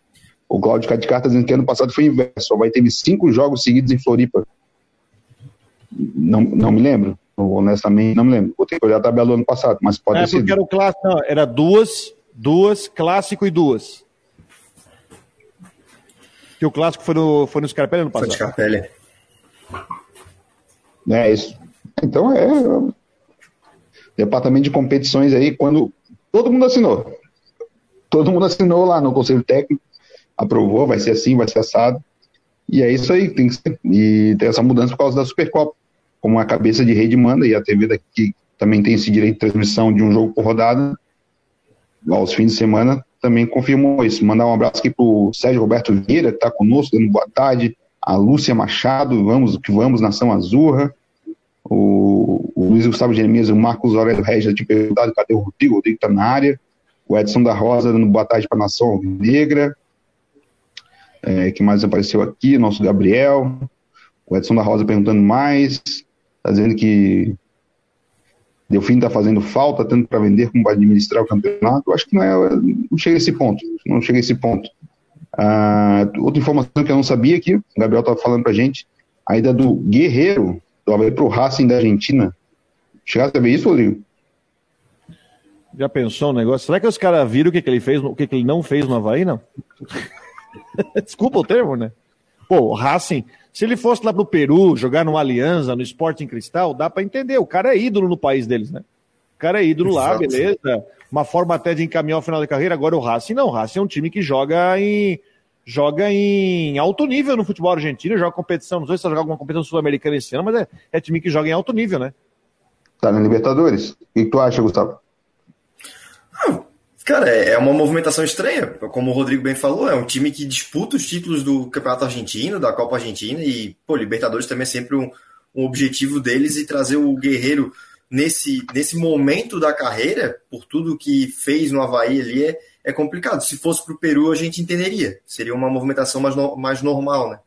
O Cláudio Cadicar está dizendo que ano passado foi inverso. Só vai ter cinco jogos seguidos em Floripa. Não, não me lembro. Honestamente, não me lembro. Vou ter que olhar a tabela do ano passado, mas pode é, ser. Porque era o clássico, não, era duas, duas, clássico e duas. Que o clássico foi no, foi no Scarpelli ano passado. Foi no Scarpelli. É isso. Então é. Departamento de competições aí, quando todo mundo assinou. Todo mundo assinou lá no Conselho Técnico aprovou, vai ser assim, vai ser assado. E é isso aí, tem que ser. E tem essa mudança por causa da Supercopa. Como a cabeça de rede manda, e a TV daqui também tem esse direito de transmissão de um jogo por rodada, aos fins de semana, também confirmou isso. Mandar um abraço aqui pro Sérgio Roberto Vieira, que está conosco, dando boa tarde. A Lúcia Machado, vamos que vamos, Nação Azurra. O, o Luiz Gustavo Jeremias, o Marcos Aurélio Regis, tinha perguntado cadê o Rodrigo, o Rodrigo está na área. O Edson da Rosa dando boa tarde para a Nação Negra. É, que mais apareceu aqui? Nosso Gabriel. O Edson da Rosa perguntando mais. Está dizendo que Delfim está fazendo falta, tanto para vender como para administrar o campeonato. Eu acho que não, é, não chega a esse ponto. Não chega a esse ponto. Ah, outra informação que eu não sabia aqui, o Gabriel estava falando para gente, a ida do Guerreiro do Havaí para o Racing da Argentina. Chegasse a ver isso, Rodrigo? Já pensou o negócio? Será que os caras viram o que, que ele fez, o que, que ele não fez no Havaí, não? <laughs> Desculpa o termo, né? Pô, o Racing, se ele fosse lá pro Peru jogar no Aliança, no Sporting Cristal, dá para entender. O cara é ídolo no país deles, né? O cara é ídolo lá, beleza. Uma forma até de encaminhar o final da carreira. Agora o Racing não. O Racing é um time que joga em joga em alto nível no futebol argentino, joga competição, não sei se vai jogar alguma competição sul-americana esse ano, mas é, é time que joga em alto nível, né? Tá na Libertadores. O que tu acha, Gustavo? Cara, é, é uma movimentação estranha, como o Rodrigo bem falou, é um time que disputa os títulos do Campeonato Argentino, da Copa Argentina, e, pô, Libertadores também é sempre um, um objetivo deles e trazer o Guerreiro nesse, nesse momento da carreira, por tudo que fez no Havaí ali, é, é complicado. Se fosse para o Peru, a gente entenderia. Seria uma movimentação mais, no, mais normal, né?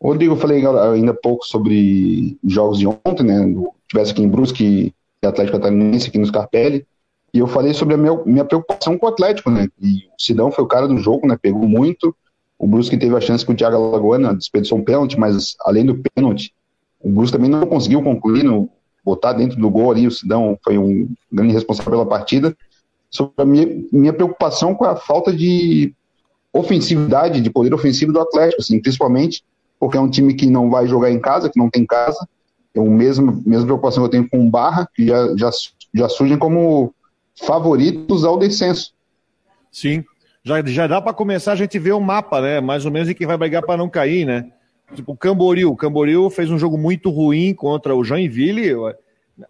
Rodrigo, eu falei ainda pouco sobre jogos de ontem, né? Tivesse aqui em Brusque e Atlético Catarinense aqui no Scarpelli. E eu falei sobre a minha, minha preocupação com o Atlético, né? E o Sidão foi o cara do jogo, né? Pegou muito. O Brusque teve a chance com o Thiago Alagoana, desperdiçou um pênalti, mas além do pênalti, o Brusque também não conseguiu concluir, no, botar dentro do gol ali. O Sidão foi um grande responsável pela partida. Sobre a minha, minha preocupação com a falta de ofensividade, de poder ofensivo do Atlético, assim, principalmente porque é um time que não vai jogar em casa, que não tem casa. É a mesma, mesma preocupação que eu tenho com o Barra, que já, já, já surgem como favoritos ao descenso. Sim, já, já dá para começar a gente ver o mapa, né? Mais ou menos em quem vai brigar para não cair, né? Tipo, o Camboriú. O Camboriú fez um jogo muito ruim contra o Joinville.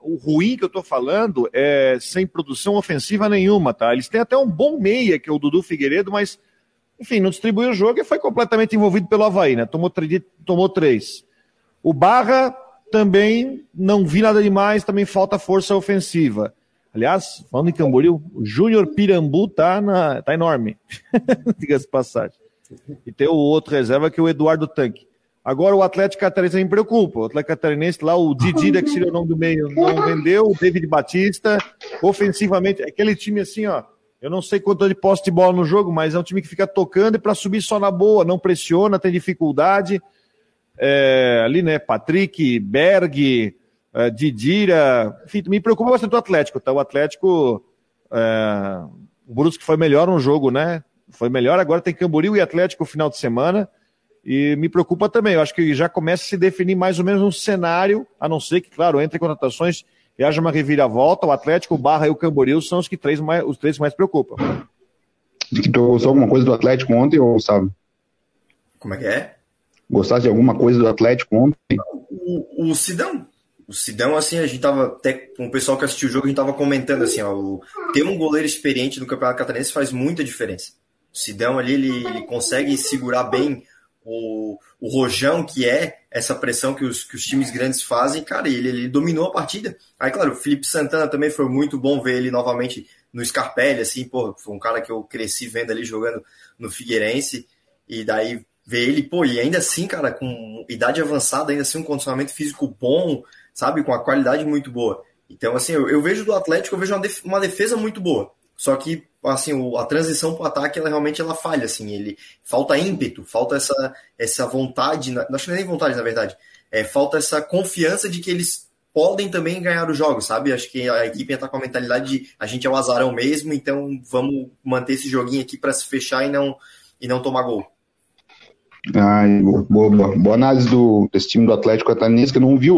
O ruim que eu tô falando é sem produção ofensiva nenhuma, tá? Eles têm até um bom meia, que é o Dudu Figueiredo, mas, enfim, não distribuiu o jogo e foi completamente envolvido pelo Havaí, né? Tomou, tomou três. O Barra também não vi nada demais, também falta força ofensiva. Aliás, falando em Camboriú, o Júnior Pirambu tá, na, tá enorme. <laughs> Diga-se passagem. E tem o outro reserva que é o Eduardo Tanque. Agora o Atlético Catarinense me preocupa. O Atlético Catarinense lá, o Didi, que seria o nome do meio, não vendeu. O David Batista, ofensivamente, aquele time assim, ó. Eu não sei quanto é de posse de bola no jogo, mas é um time que fica tocando e para subir só na boa, não pressiona, tem dificuldade. É, ali, né? Patrick, Berg, uh, Didira, enfim, me preocupa bastante o Atlético, tá? O Atlético, uh, o Brusque foi melhor no jogo, né? Foi melhor, agora tem Camboriú e Atlético no final de semana, e me preocupa também, eu acho que já começa a se definir mais ou menos um cenário, a não ser que, claro, entre contratações e haja uma reviravolta, o Atlético, o Barra e o Camboriú são os que três mais, os três mais preocupam. Tu gostou alguma coisa do Atlético ontem, ou sabe? Como é que é? Gostasse de alguma coisa do Atlético ontem? O, o Sidão. O Sidão, assim, a gente tava até com o pessoal que assistiu o jogo, a gente tava comentando assim, ó, o, ter um goleiro experiente no Campeonato Catarinense faz muita diferença. O Sidão ali, ele, ele consegue segurar bem o, o rojão que é essa pressão que os, que os times grandes fazem, cara, ele, ele dominou a partida. Aí, claro, o Felipe Santana também foi muito bom ver ele novamente no Scarpelli, assim, pô, foi um cara que eu cresci vendo ali jogando no Figueirense, e daí ver ele, pô, e ainda assim, cara, com idade avançada, ainda assim um condicionamento físico bom, sabe, com a qualidade muito boa. Então, assim, eu, eu vejo do Atlético, eu vejo uma, def uma defesa muito boa. Só que, assim, o, a transição para o ataque, ela realmente ela falha, assim, ele falta ímpeto, falta essa, essa vontade, na, acho que é nem vontade, na verdade, é, falta essa confiança de que eles podem também ganhar os jogos, sabe? Acho que a equipe está com a mentalidade de a gente é o azarão mesmo, então vamos manter esse joguinho aqui para se fechar e não, e não tomar gol. Ai, boa, boa, boa, análise do, desse time do Atlético Catarinense, que não vi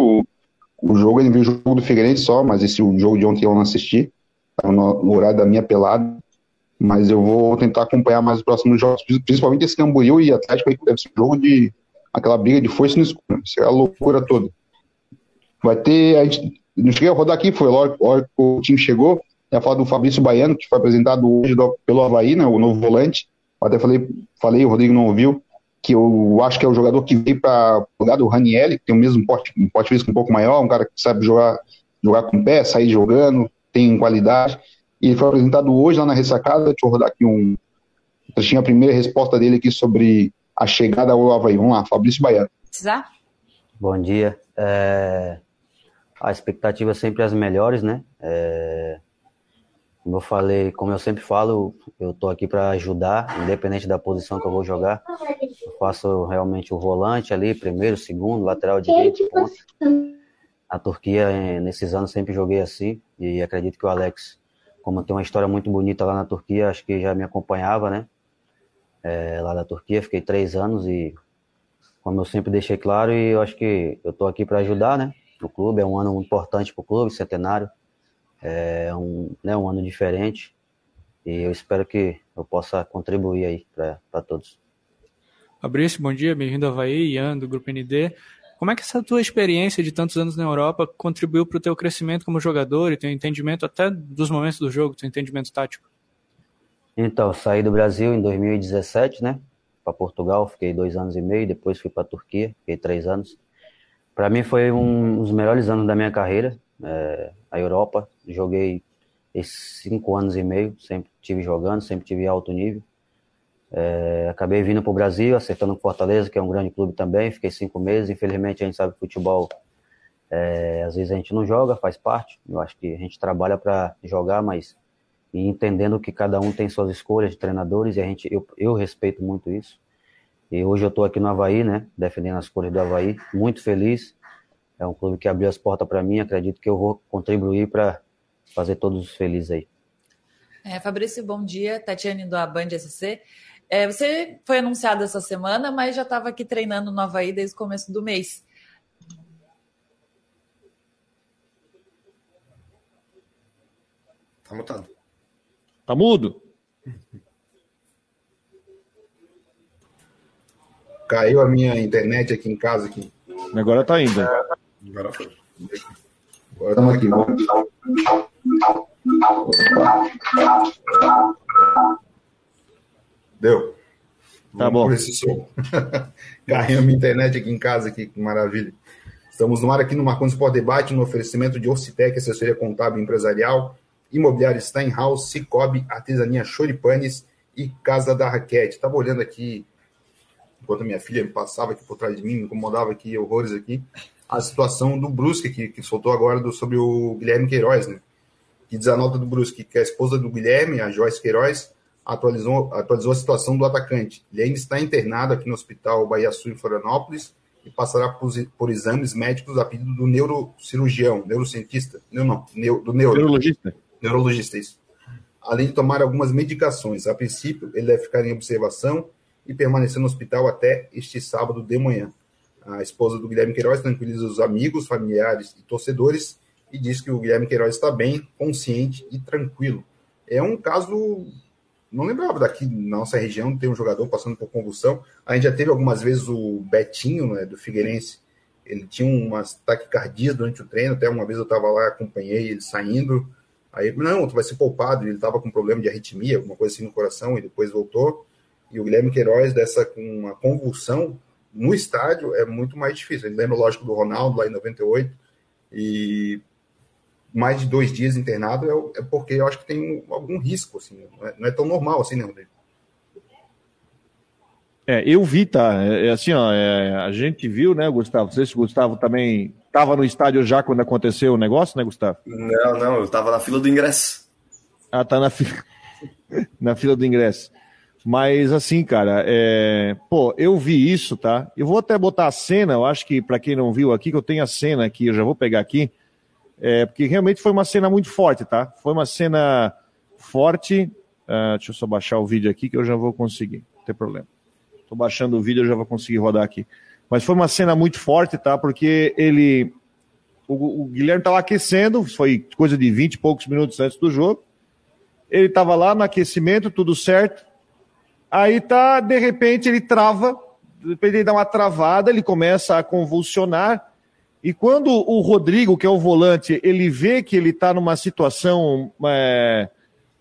o, jogo, ele viu o jogo do Figueirense só, mas esse jogo de ontem eu não assisti, estava no, horário da minha pelada, mas eu vou tentar acompanhar mais os próximos jogos, principalmente esse Camboriú e Atlético aí, que deve ser um jogo de aquela briga de força no escuro, isso é a loucura toda. Vai ter, a gente, não cheguei a rodar aqui, foi hora que o time chegou, ia falar do Fabrício Baiano, que foi apresentado hoje do, pelo Havaí, né, o novo volante, até falei, falei, o Rodrigo não ouviu, que eu acho que é o jogador que veio para lugar do Raniel, que tem o mesmo porte, um porte físico um pouco maior, um cara que sabe jogar, jogar com pé, sair jogando, tem qualidade. E ele foi apresentado hoje lá na ressacada. Deixa eu rodar aqui um. Eu tinha a primeira resposta dele aqui sobre a chegada ao Havaí. Vamos lá, Fabrício Baiano. Bom dia. É... A expectativa é sempre as melhores, né? É... Como eu falei, como eu sempre falo, eu tô aqui para ajudar, independente da posição que eu vou jogar. Eu faço realmente o volante ali, primeiro, segundo, lateral direito, ponto. Na Turquia, nesses anos, sempre joguei assim e acredito que o Alex, como tem uma história muito bonita lá na Turquia, acho que já me acompanhava, né? É, lá da Turquia, fiquei três anos e, como eu sempre deixei claro, e eu acho que eu tô aqui para ajudar, né? O clube é um ano importante para o clube, centenário é um, né, um ano diferente e eu espero que eu possa contribuir aí para todos. Fabrício, bom dia, bem-vindo ao Havaí, Ian, do Grupo ND. Como é que essa tua experiência de tantos anos na Europa contribuiu para o teu crescimento como jogador e teu entendimento até dos momentos do jogo, teu entendimento tático? Então, saí do Brasil em 2017, né, para Portugal, fiquei dois anos e meio, depois fui para a Turquia, fiquei três anos. Para mim foi um dos melhores anos da minha carreira, é, a Europa. Joguei esses cinco anos e meio, sempre tive jogando, sempre tive alto nível. É, acabei vindo para o Brasil, acertando com Fortaleza, que é um grande clube também. Fiquei cinco meses. Infelizmente, a gente sabe que futebol, é, às vezes a gente não joga, faz parte. Eu acho que a gente trabalha para jogar, mas e entendendo que cada um tem suas escolhas de treinadores e a gente, eu, eu respeito muito isso. E hoje eu estou aqui no Havaí, né, defendendo as cores do Havaí, muito feliz é um clube que abriu as portas para mim. Acredito que eu vou contribuir para fazer todos felizes aí. É, Fabrício, bom dia. Tatiane do Band SC. É, você foi anunciado essa semana, mas já estava aqui treinando no Havaí desde o começo do mês. Tá mutado. Tá mudo? Caiu a minha internet aqui em casa. Aqui. Agora tá indo. Agora foi. Agora estamos aqui. Vamos. Deu. Tá bom. Esse som. <laughs> Minha internet aqui em casa, aqui, que maravilha. Estamos no ar aqui no Marconi Sport Debate, no oferecimento de Orcitec, assessoria contábil empresarial, imobiliário Steinhaus, Cicobi, artesania Choripanes e Casa da Raquete. Estava olhando aqui, enquanto minha filha passava aqui por trás de mim, me incomodava aqui, horrores aqui a situação do Brusque, que, que soltou agora do, sobre o Guilherme Queiroz, né? Que diz a nota do Brusque que a esposa do Guilherme, a Joyce Queiroz, atualizou, atualizou a situação do atacante. Ele ainda está internado aqui no Hospital Bahia Sul, em Florianópolis, e passará por, por exames médicos a pedido do neurocirurgião, neurocientista, não, não, neu, do neuro, neurologista. Neurologista, isso. Além de tomar algumas medicações. A princípio, ele deve ficar em observação e permanecer no hospital até este sábado de manhã. A esposa do Guilherme Queiroz tranquiliza os amigos, familiares e torcedores e diz que o Guilherme Queiroz está bem, consciente e tranquilo. É um caso. Não lembrava daqui na nossa região ter um jogador passando por convulsão. A gente já teve algumas vezes o Betinho, né, do Figueirense. Ele tinha umas taquicardias durante o treino. Até uma vez eu estava lá, acompanhei ele saindo. Aí, não, tu vai ser poupado. Ele estava com problema de arritmia, alguma coisa assim no coração, e depois voltou. E o Guilherme Queiroz, dessa com uma convulsão no estádio, é muito mais difícil. Ele lembra, lógico, do Ronaldo lá em 98. E mais de dois dias internado é, é porque eu acho que tem algum risco, assim, não é, não é tão normal assim, né, Rodrigo? É, eu vi, tá? É, é assim, ó, é, a gente viu, né, Gustavo? Não sei se o Gustavo também estava no estádio já quando aconteceu o negócio, né, Gustavo? Não, não, eu estava na fila do ingresso. Ah, tá na fila, <laughs> na fila do ingresso. Mas assim, cara, é... pô, eu vi isso, tá? Eu vou até botar a cena, eu acho que para quem não viu aqui, que eu tenho a cena aqui, eu já vou pegar aqui. É, porque realmente foi uma cena muito forte, tá? Foi uma cena forte. Uh, deixa eu só baixar o vídeo aqui que eu já vou conseguir, não tem problema. Tô baixando o vídeo, eu já vou conseguir rodar aqui. Mas foi uma cena muito forte, tá? Porque ele. O, o Guilherme estava aquecendo, foi coisa de 20 e poucos minutos antes do jogo. Ele estava lá no aquecimento, tudo certo. Aí tá, de repente, ele trava, de repente ele dá uma travada, ele começa a convulsionar e quando o Rodrigo, que é o volante, ele vê que ele está numa situação é,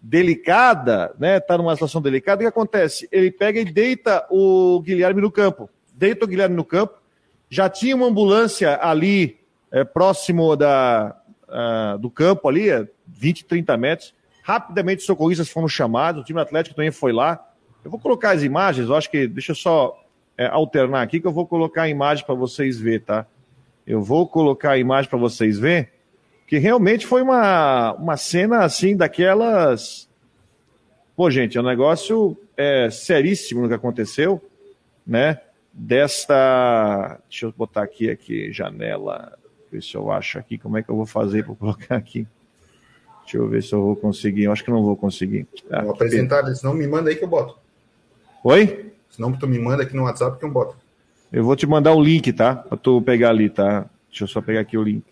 delicada, né? Está numa situação delicada, o que acontece? Ele pega e deita o Guilherme no campo. Deita o Guilherme no campo. Já tinha uma ambulância ali é, próximo da, uh, do campo, ali, 20, 30 metros. Rapidamente os socorristas foram chamados, o time atlético também foi lá. Eu vou colocar as imagens, eu acho que. Deixa eu só é, alternar aqui, que eu vou colocar a imagem para vocês verem, tá? Eu vou colocar a imagem para vocês verem, que realmente foi uma, uma cena assim daquelas. Pô, gente, é um negócio é, seríssimo no que aconteceu, né? Desta. Deixa eu botar aqui, aqui, janela. Ver se eu acho aqui. Como é que eu vou fazer para colocar aqui? Deixa eu ver se eu vou conseguir. Eu acho que não vou conseguir. Ah, vou apresentar, senão me manda aí que eu boto. Oi? Senão tu me manda aqui no WhatsApp que eu boto. Eu vou te mandar o link, tá? Pra tu pegar ali, tá? Deixa eu só pegar aqui o link.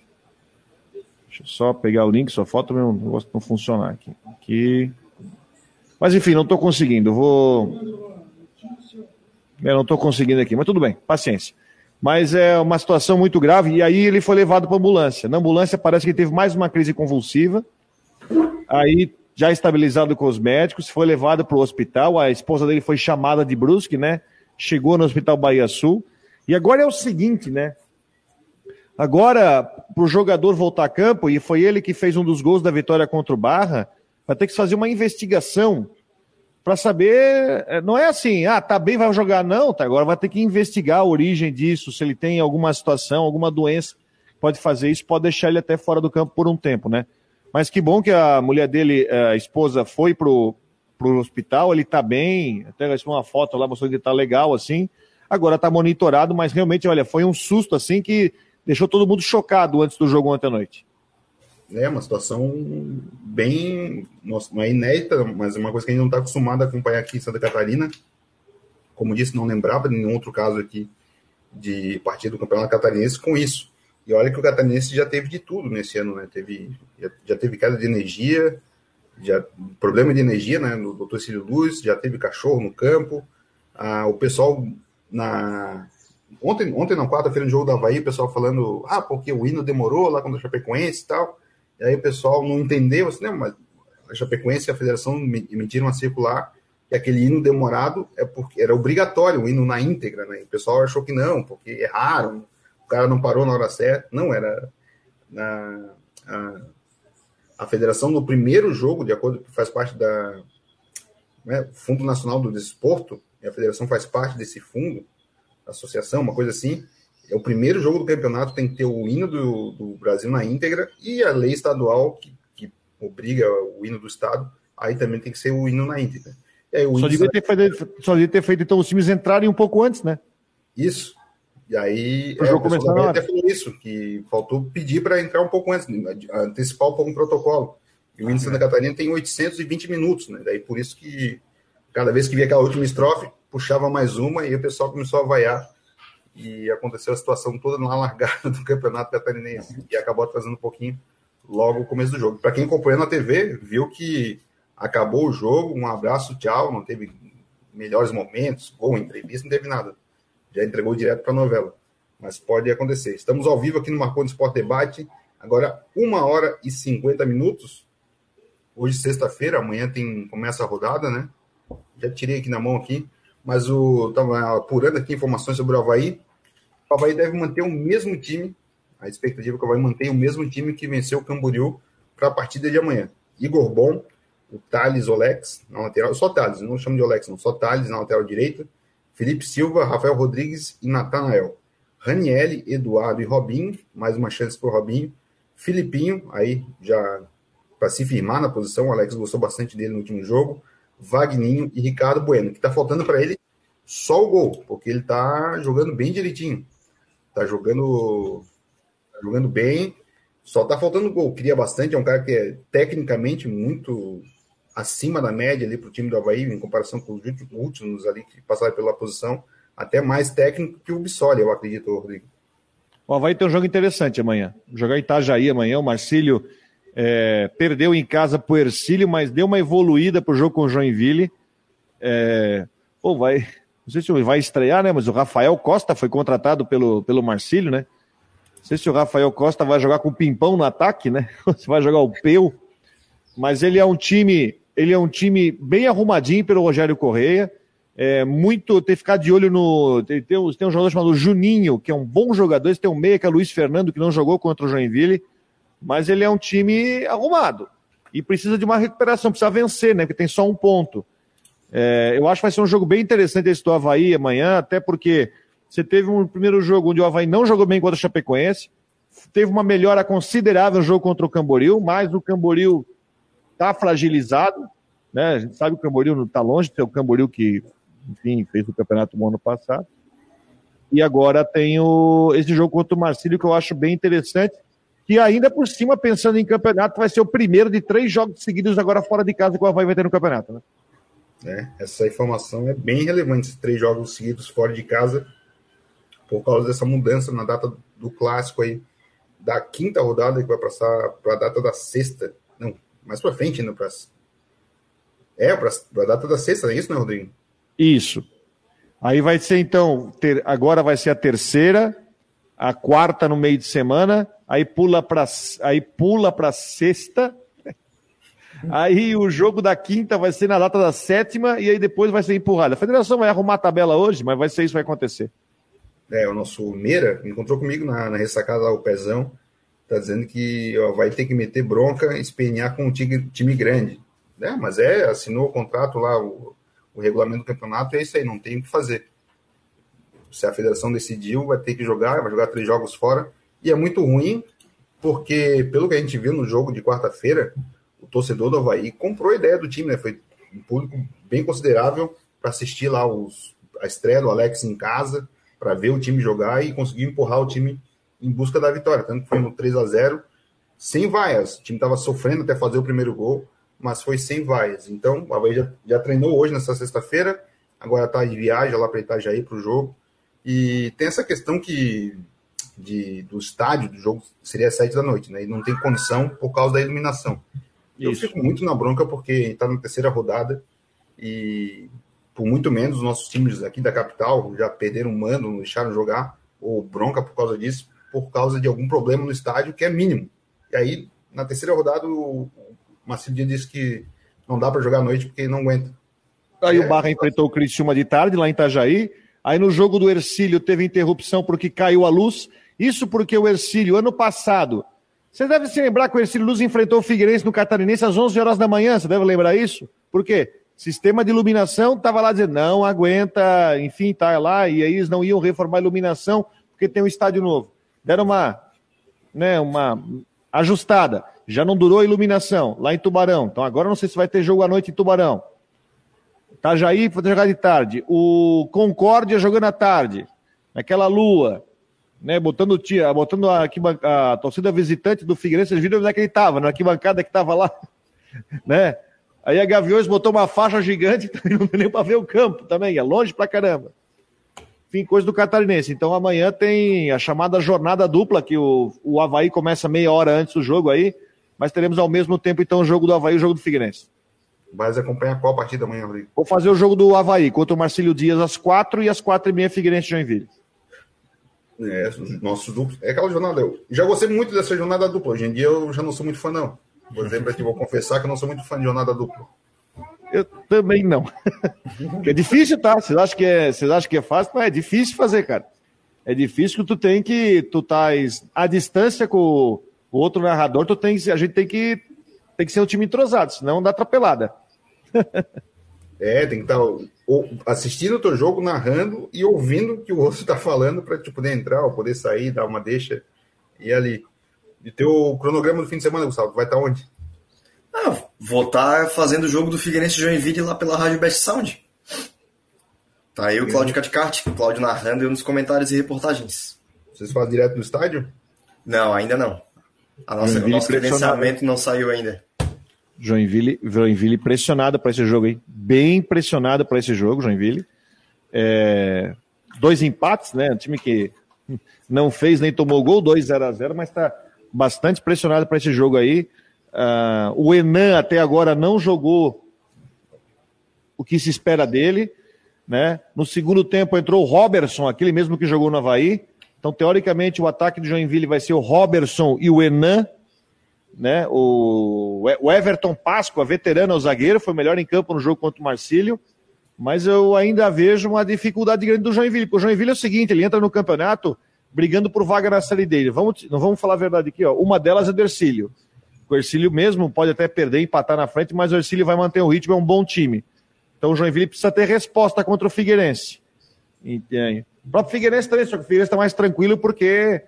Deixa eu só pegar o link, só falta o meu negócio não funcionar aqui. aqui. Mas enfim, não estou conseguindo. vou. Eu não estou conseguindo aqui, mas tudo bem, paciência. Mas é uma situação muito grave e aí ele foi levado para ambulância. Na ambulância parece que teve mais uma crise convulsiva. Aí já estabilizado com os médicos, foi levado para o hospital. A esposa dele foi chamada de Brusque, né? chegou no Hospital Bahia Sul. E agora é o seguinte, né? Agora, para o jogador voltar a campo, e foi ele que fez um dos gols da vitória contra o Barra, vai ter que fazer uma investigação para saber. É, não é assim, ah, tá bem, vai jogar, não, tá? Agora vai ter que investigar a origem disso, se ele tem alguma situação, alguma doença, pode fazer isso, pode deixar ele até fora do campo por um tempo, né? Mas que bom que a mulher dele, a esposa, foi pro, para o hospital, ele está bem, até uma foto lá mostrando que está legal, assim. Agora está monitorado, mas realmente, olha, foi um susto, assim, que deixou todo mundo chocado antes do jogo ontem à noite. É uma situação bem, nossa, não é inédita, mas é uma coisa que a gente não está acostumado a acompanhar aqui em Santa Catarina. Como disse, não lembrava de nenhum outro caso aqui de partida do Campeonato Catarinense com isso. E olha que o Catarinense já teve de tudo nesse ano, né? Teve, já, já teve queda de energia, já problema de energia, né, no Dr. Cílio Luz, já teve cachorro no campo, ah, o pessoal na ontem, ontem na quarta-feira no jogo da Havaí, o pessoal falando, ah, porque o hino demorou lá contra a Chapecoense e tal, e aí o pessoal não entendeu, assim, não, mas a Chapecoense e a federação emitiram a circular e aquele hino demorado é porque era obrigatório o hino na íntegra, né? O pessoal achou que não, porque erraram, o cara não parou na hora certa. Não, era na, a, a federação no primeiro jogo, de acordo com faz parte da né, Fundo Nacional do Desporto, e a federação faz parte desse fundo, associação, uma coisa assim. É o primeiro jogo do campeonato tem que ter o hino do, do Brasil na íntegra e a lei estadual que, que, obriga o hino do estado, aí também tem que ser o hino na íntegra. Aí, só, devia ter feito, só devia ter feito então os times entrarem um pouco antes, né? Isso. E aí, o é, o até falou isso, que faltou pedir para entrar um pouco antes, antecipar um pouco o protocolo. E o índice ah, Santa Catarina tem 820 minutos, né? Daí por isso que cada vez que via aquela última estrofe, puxava mais uma e o pessoal começou a vaiar. E aconteceu a situação toda na largada <laughs> do campeonato catarinense. E acabou atrasando um pouquinho logo o começo do jogo. Para quem acompanhou na TV, viu que acabou o jogo, um abraço, tchau, não teve melhores momentos, gol, entrevista, não teve nada. Já entregou direto para a novela. Mas pode acontecer. Estamos ao vivo aqui no Marconi Sport Debate, agora uma hora e 50 minutos. Hoje, sexta-feira, amanhã tem começa a rodada, né? Já tirei aqui na mão aqui, mas o estava apurando aqui informações sobre o Havaí. O Havaí deve manter o mesmo time. A expectativa é que o Havaí mantenha o mesmo time que venceu o Camboriú para a partida de amanhã. Igor Bom, o Thales Olex na lateral, só Thales, não chamo de Olex, não, só Thales na lateral direita, Felipe Silva, Rafael Rodrigues e Natanael. Ranielli, Eduardo e Robinho, mais uma chance para o Robinho. Filipinho, aí já para se firmar na posição, o Alex gostou bastante dele no último jogo. Vagninho e Ricardo Bueno, que está faltando para ele só o gol, porque ele está jogando bem direitinho. Está jogando, tá jogando bem, só está faltando gol. Queria bastante, é um cara que é tecnicamente muito acima da média ali para o time do Havaí, em comparação com os últimos ali que passaram pela posição, até mais técnico que o Bissoli, eu acredito, Rodrigo. O Havaí tem um jogo interessante amanhã. Jogar Itajaí amanhã, o Marcílio é, perdeu em casa para o Ercílio, mas deu uma evoluída para o jogo com o Joinville. É, pô, vai, não sei se vai estrear, né? Mas o Rafael Costa foi contratado pelo, pelo Marcílio, né? Não sei se o Rafael Costa vai jogar com o Pimpão no ataque, né? <laughs> Se vai jogar o Peu. Mas ele é um time ele é um time bem arrumadinho pelo Rogério Correia. É muito. Que ficar de olho no. Tem, tem, um, tem um jogador chamado Juninho, que é um bom jogador. Tem um meia que é Luiz Fernando, que não jogou contra o Joinville. Mas ele é um time arrumado. E precisa de uma recuperação, precisa vencer, né? Porque tem só um ponto. É, eu acho que vai ser um jogo bem interessante esse do Havaí amanhã, até porque você teve um primeiro jogo onde o Havaí não jogou bem contra o Chapecoense, teve uma melhora considerável no jogo contra o Camboriú, mas o Camboriú está fragilizado, né? A gente sabe que o Camboriú não está longe de ser o Camboriú que, enfim, fez o campeonato no ano passado. E agora tem o, esse jogo contra o Marcílio que eu acho bem interessante, que ainda por cima, pensando em campeonato, vai ser o primeiro de três jogos seguidos agora fora de casa que o Havaí vai ter no campeonato, né? É, essa informação é bem relevante, três jogos seguidos fora de casa, por causa dessa mudança na data do clássico aí, da quinta rodada que vai passar para a data da sexta, mais para frente ainda, para é, para a data da sexta, é isso, né, Rodrigo? Isso. Aí vai ser, então, ter, agora vai ser a terceira, a quarta no meio de semana, aí pula para aí pula para sexta, <laughs> aí o jogo da quinta vai ser na data da sétima e aí depois vai ser empurrada. A federação vai arrumar a tabela hoje, mas vai ser isso que vai acontecer. É, o nosso Meira encontrou comigo na, na ressacada lá, o Pezão, tá dizendo que ó, vai ter que meter bronca, espenhar com um time, grande né? Mas é, assinou o contrato lá, o, o regulamento do campeonato, é isso aí, não tem o que fazer. Se a federação decidiu, vai ter que jogar, vai jogar três jogos fora. E é muito ruim, porque, pelo que a gente viu no jogo de quarta-feira, o torcedor do Havaí comprou a ideia do time, né? Foi um público bem considerável para assistir lá os, a estreia do Alex em casa, para ver o time jogar e conseguir empurrar o time em busca da vitória. Tanto que foi no 3 a 0 sem vaias. O time estava sofrendo até fazer o primeiro gol mas foi sem vaias. Então, o Havaí já, já treinou hoje, nessa sexta-feira, agora está de viagem lá para Itajaí para o jogo. E tem essa questão que de, do estádio do jogo seria às sete da noite, né? E não tem condição por causa da iluminação. Isso. Eu fico muito na bronca porque está na terceira rodada e por muito menos os nossos times aqui da capital já perderam um mano, não deixaram jogar, ou bronca por causa disso, por causa de algum problema no estádio que é mínimo. E aí, na terceira rodada, o, Marcelo disse que não dá para jogar à noite porque não aguenta. Aí é, o Barra enfrentou o Criciúma de tarde lá em Itajaí. Aí no jogo do Ercílio teve interrupção porque caiu a luz. Isso porque o Ercílio, ano passado, você deve se lembrar que o Ercílio Luz enfrentou o Figueirense no Catarinense às 11 horas da manhã. Você deve lembrar isso? Por quê? Sistema de iluminação estava lá dizendo não aguenta, enfim, tá lá e aí eles não iam reformar a iluminação porque tem um estádio novo. Deram uma, né, uma ajustada. Já não durou a iluminação lá em Tubarão. Então agora não sei se vai ter jogo à noite em Tubarão. Itajaí vai jogar de tarde. O Concórdia jogando à tarde. Naquela lua. Né, botando, tia, botando a, a, a torcida visitante do Figueirense, vocês viram onde é que ele estava, na arquibancada que estava lá, <laughs> né? Aí a Gaviões botou uma faixa gigante, <laughs> não deu nem para ver o campo também, é longe pra caramba. Enfim, coisa do catarinense. Então amanhã tem a chamada jornada dupla, que o, o Havaí começa meia hora antes do jogo aí, mas teremos ao mesmo tempo então o jogo do Havaí e o jogo do Figueirense. Vai acompanhar qual partida amanhã, Rodrigo? Vou fazer o jogo do Havaí contra o Marcílio Dias às quatro e às quatro e meia Figueirense Joinville. É, os nossos duplos. É aquela jornada. Eu já gostei muito dessa jornada dupla. Hoje em dia eu já não sou muito fã, não. Por exemplo, aqui vou confessar que eu não sou muito fã de jornada dupla. Eu também não. <laughs> é difícil, tá? Vocês acham que é, vocês acham que é fácil? Não, é difícil fazer, cara. É difícil que tu tem que. Tu tá à distância com o outro narrador, tu tem, a gente tem que, tem que ser um time entrosado, senão dá atropelada. <laughs> é, tem que estar tá assistindo o teu jogo, narrando e ouvindo o que o outro está <laughs> falando para te poder entrar ou poder sair, dar uma deixa e ali. E teu cronograma do fim de semana, Gustavo, vai estar tá onde? Ah, vou estar tá fazendo o jogo do Figueirense Joinville lá pela Rádio Best Sound. Tá aí o Cláudio Caticarte, o Cláudio narrando eu nos comentários e reportagens. Vocês fazem direto no estádio? Não, ainda não. A nossa, o nosso credenciamento não saiu ainda. Joinville, Joinville pressionado para esse jogo aí. Bem pressionado para esse jogo, Joinville. É, dois empates, né? Um time que não fez nem tomou gol, 2 0 a 0 mas está bastante pressionado para esse jogo aí. Uh, o Enan até agora não jogou o que se espera dele. Né? No segundo tempo entrou o Robertson, aquele mesmo que jogou no Havaí. Então, teoricamente, o ataque de Joinville vai ser o Robertson e o Enan. Né? O, o Everton Páscoa, veterano, o zagueiro, foi melhor em campo no jogo contra o Marcílio. Mas eu ainda vejo uma dificuldade grande do Joinville. Porque o Joinville é o seguinte: ele entra no campeonato brigando por vaga na série dele. Vamos, não vamos falar a verdade aqui, ó. Uma delas é do Ercílio. O Ercílio mesmo pode até perder, empatar na frente, mas o Ercílio vai manter o ritmo, é um bom time. Então o Joinville precisa ter resposta contra o Figueirense. Entende? O próprio Figueirense também, só que o Figueirense está mais tranquilo porque.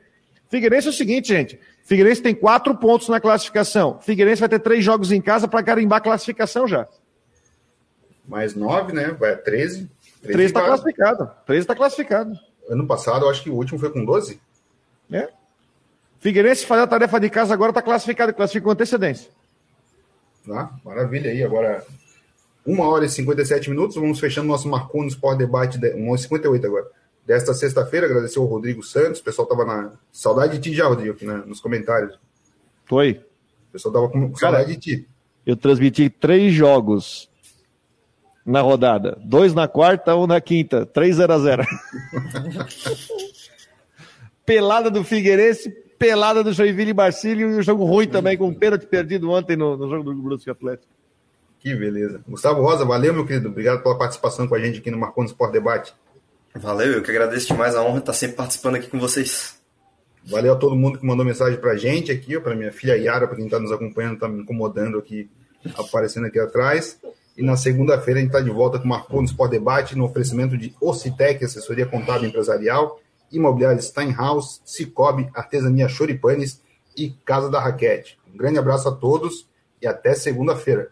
Figueirense é o seguinte, gente. Figueirense tem quatro pontos na classificação. Figueirense vai ter três jogos em casa para carimbar a classificação já. Mais nove, né? Vai 13. 13 está classificado. 13 está classificado. Ano passado, eu acho que o último foi com 12. É. Figueirense faz a tarefa de casa agora, está classificado, classifica com antecedência. Ah, maravilha aí. Agora, uma hora e 57 minutos. Vamos fechando nosso Marcon no Sport Debate, de, 1 hora e 58 agora. Desta sexta-feira, agradecer ao Rodrigo Santos. O pessoal tava na. Saudade de ti já, Rodrigo, aqui na, nos comentários. Foi. O pessoal tava com saudade de ti. Eu transmiti três jogos na rodada. Dois na quarta, um na quinta. 3 0 a 0 <laughs> Pelada do Figueirense, pelada do Joinville e Marcílio e um jogo ruim também, com um pênalti perdido ontem no, no jogo do Brusque Atlético. Que beleza. Gustavo Rosa, valeu, meu querido. Obrigado pela participação com a gente aqui no Marconi Sport Debate. Valeu, eu que agradeço demais a honra de estar sempre participando aqui com vocês. Valeu a todo mundo que mandou mensagem pra gente aqui, para minha filha Yara, para quem está nos acompanhando, está me incomodando aqui, aparecendo aqui atrás. E na segunda-feira a gente está de volta com o Marconi Sport Debate no oferecimento de Ocitec, assessoria contábil empresarial, Imobiliário Steinhaus, Cicobi, Artesania Choripanes e Casa da Raquete. Um grande abraço a todos e até segunda-feira.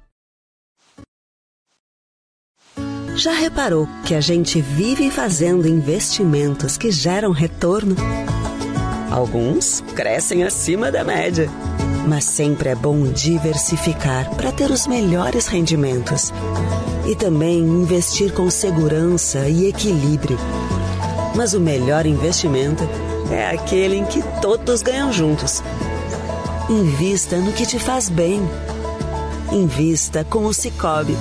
Já reparou que a gente vive fazendo investimentos que geram retorno? Alguns crescem acima da média. Mas sempre é bom diversificar para ter os melhores rendimentos. E também investir com segurança e equilíbrio. Mas o melhor investimento é aquele em que todos ganham juntos. Invista no que te faz bem. Invista com o Cicobi.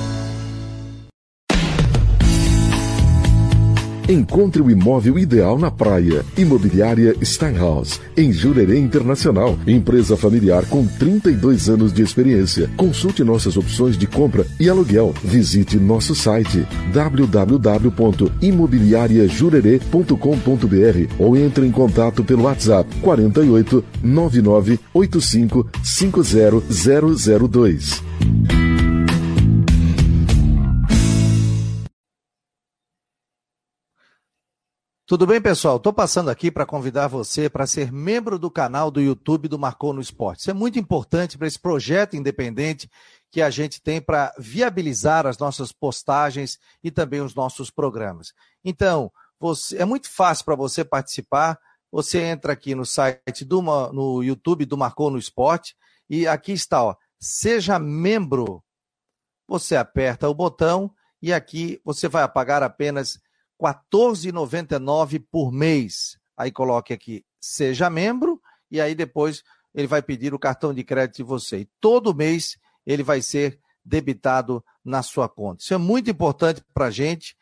Encontre o imóvel ideal na praia. Imobiliária Steinhaus, em Jurerê Internacional. Empresa familiar com 32 anos de experiência. Consulte nossas opções de compra e aluguel. Visite nosso site www.imobiliariajurerê.com.br ou entre em contato pelo WhatsApp 48 99 85 50002. Tudo bem, pessoal? Estou passando aqui para convidar você para ser membro do canal do YouTube do Marcou no Esporte. Isso é muito importante para esse projeto independente que a gente tem para viabilizar as nossas postagens e também os nossos programas. Então, você, é muito fácil para você participar. Você entra aqui no site do no YouTube do Marcou no Esporte e aqui está, ó, seja membro. Você aperta o botão e aqui você vai pagar apenas 14,99 por mês. Aí coloque aqui, seja membro, e aí depois ele vai pedir o cartão de crédito de você. E todo mês ele vai ser debitado na sua conta. Isso é muito importante para a gente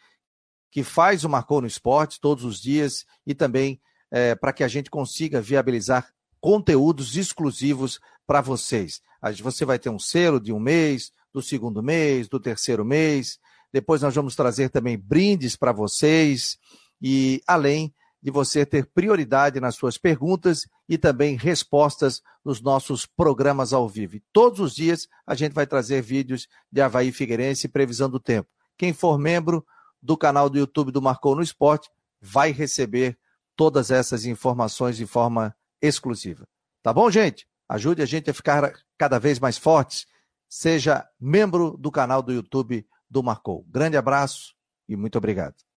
que faz o Marcou no Esporte todos os dias e também é, para que a gente consiga viabilizar conteúdos exclusivos para vocês. Você vai ter um selo de um mês, do segundo mês, do terceiro mês, depois nós vamos trazer também brindes para vocês e além de você ter prioridade nas suas perguntas e também respostas nos nossos programas ao vivo. E todos os dias a gente vai trazer vídeos de Havaí Figueirense e previsão do tempo. Quem for membro do canal do YouTube do Marcou no Esporte vai receber todas essas informações de forma exclusiva. Tá bom, gente? Ajude a gente a ficar cada vez mais fortes. Seja membro do canal do YouTube do Marcou. Grande abraço e muito obrigado.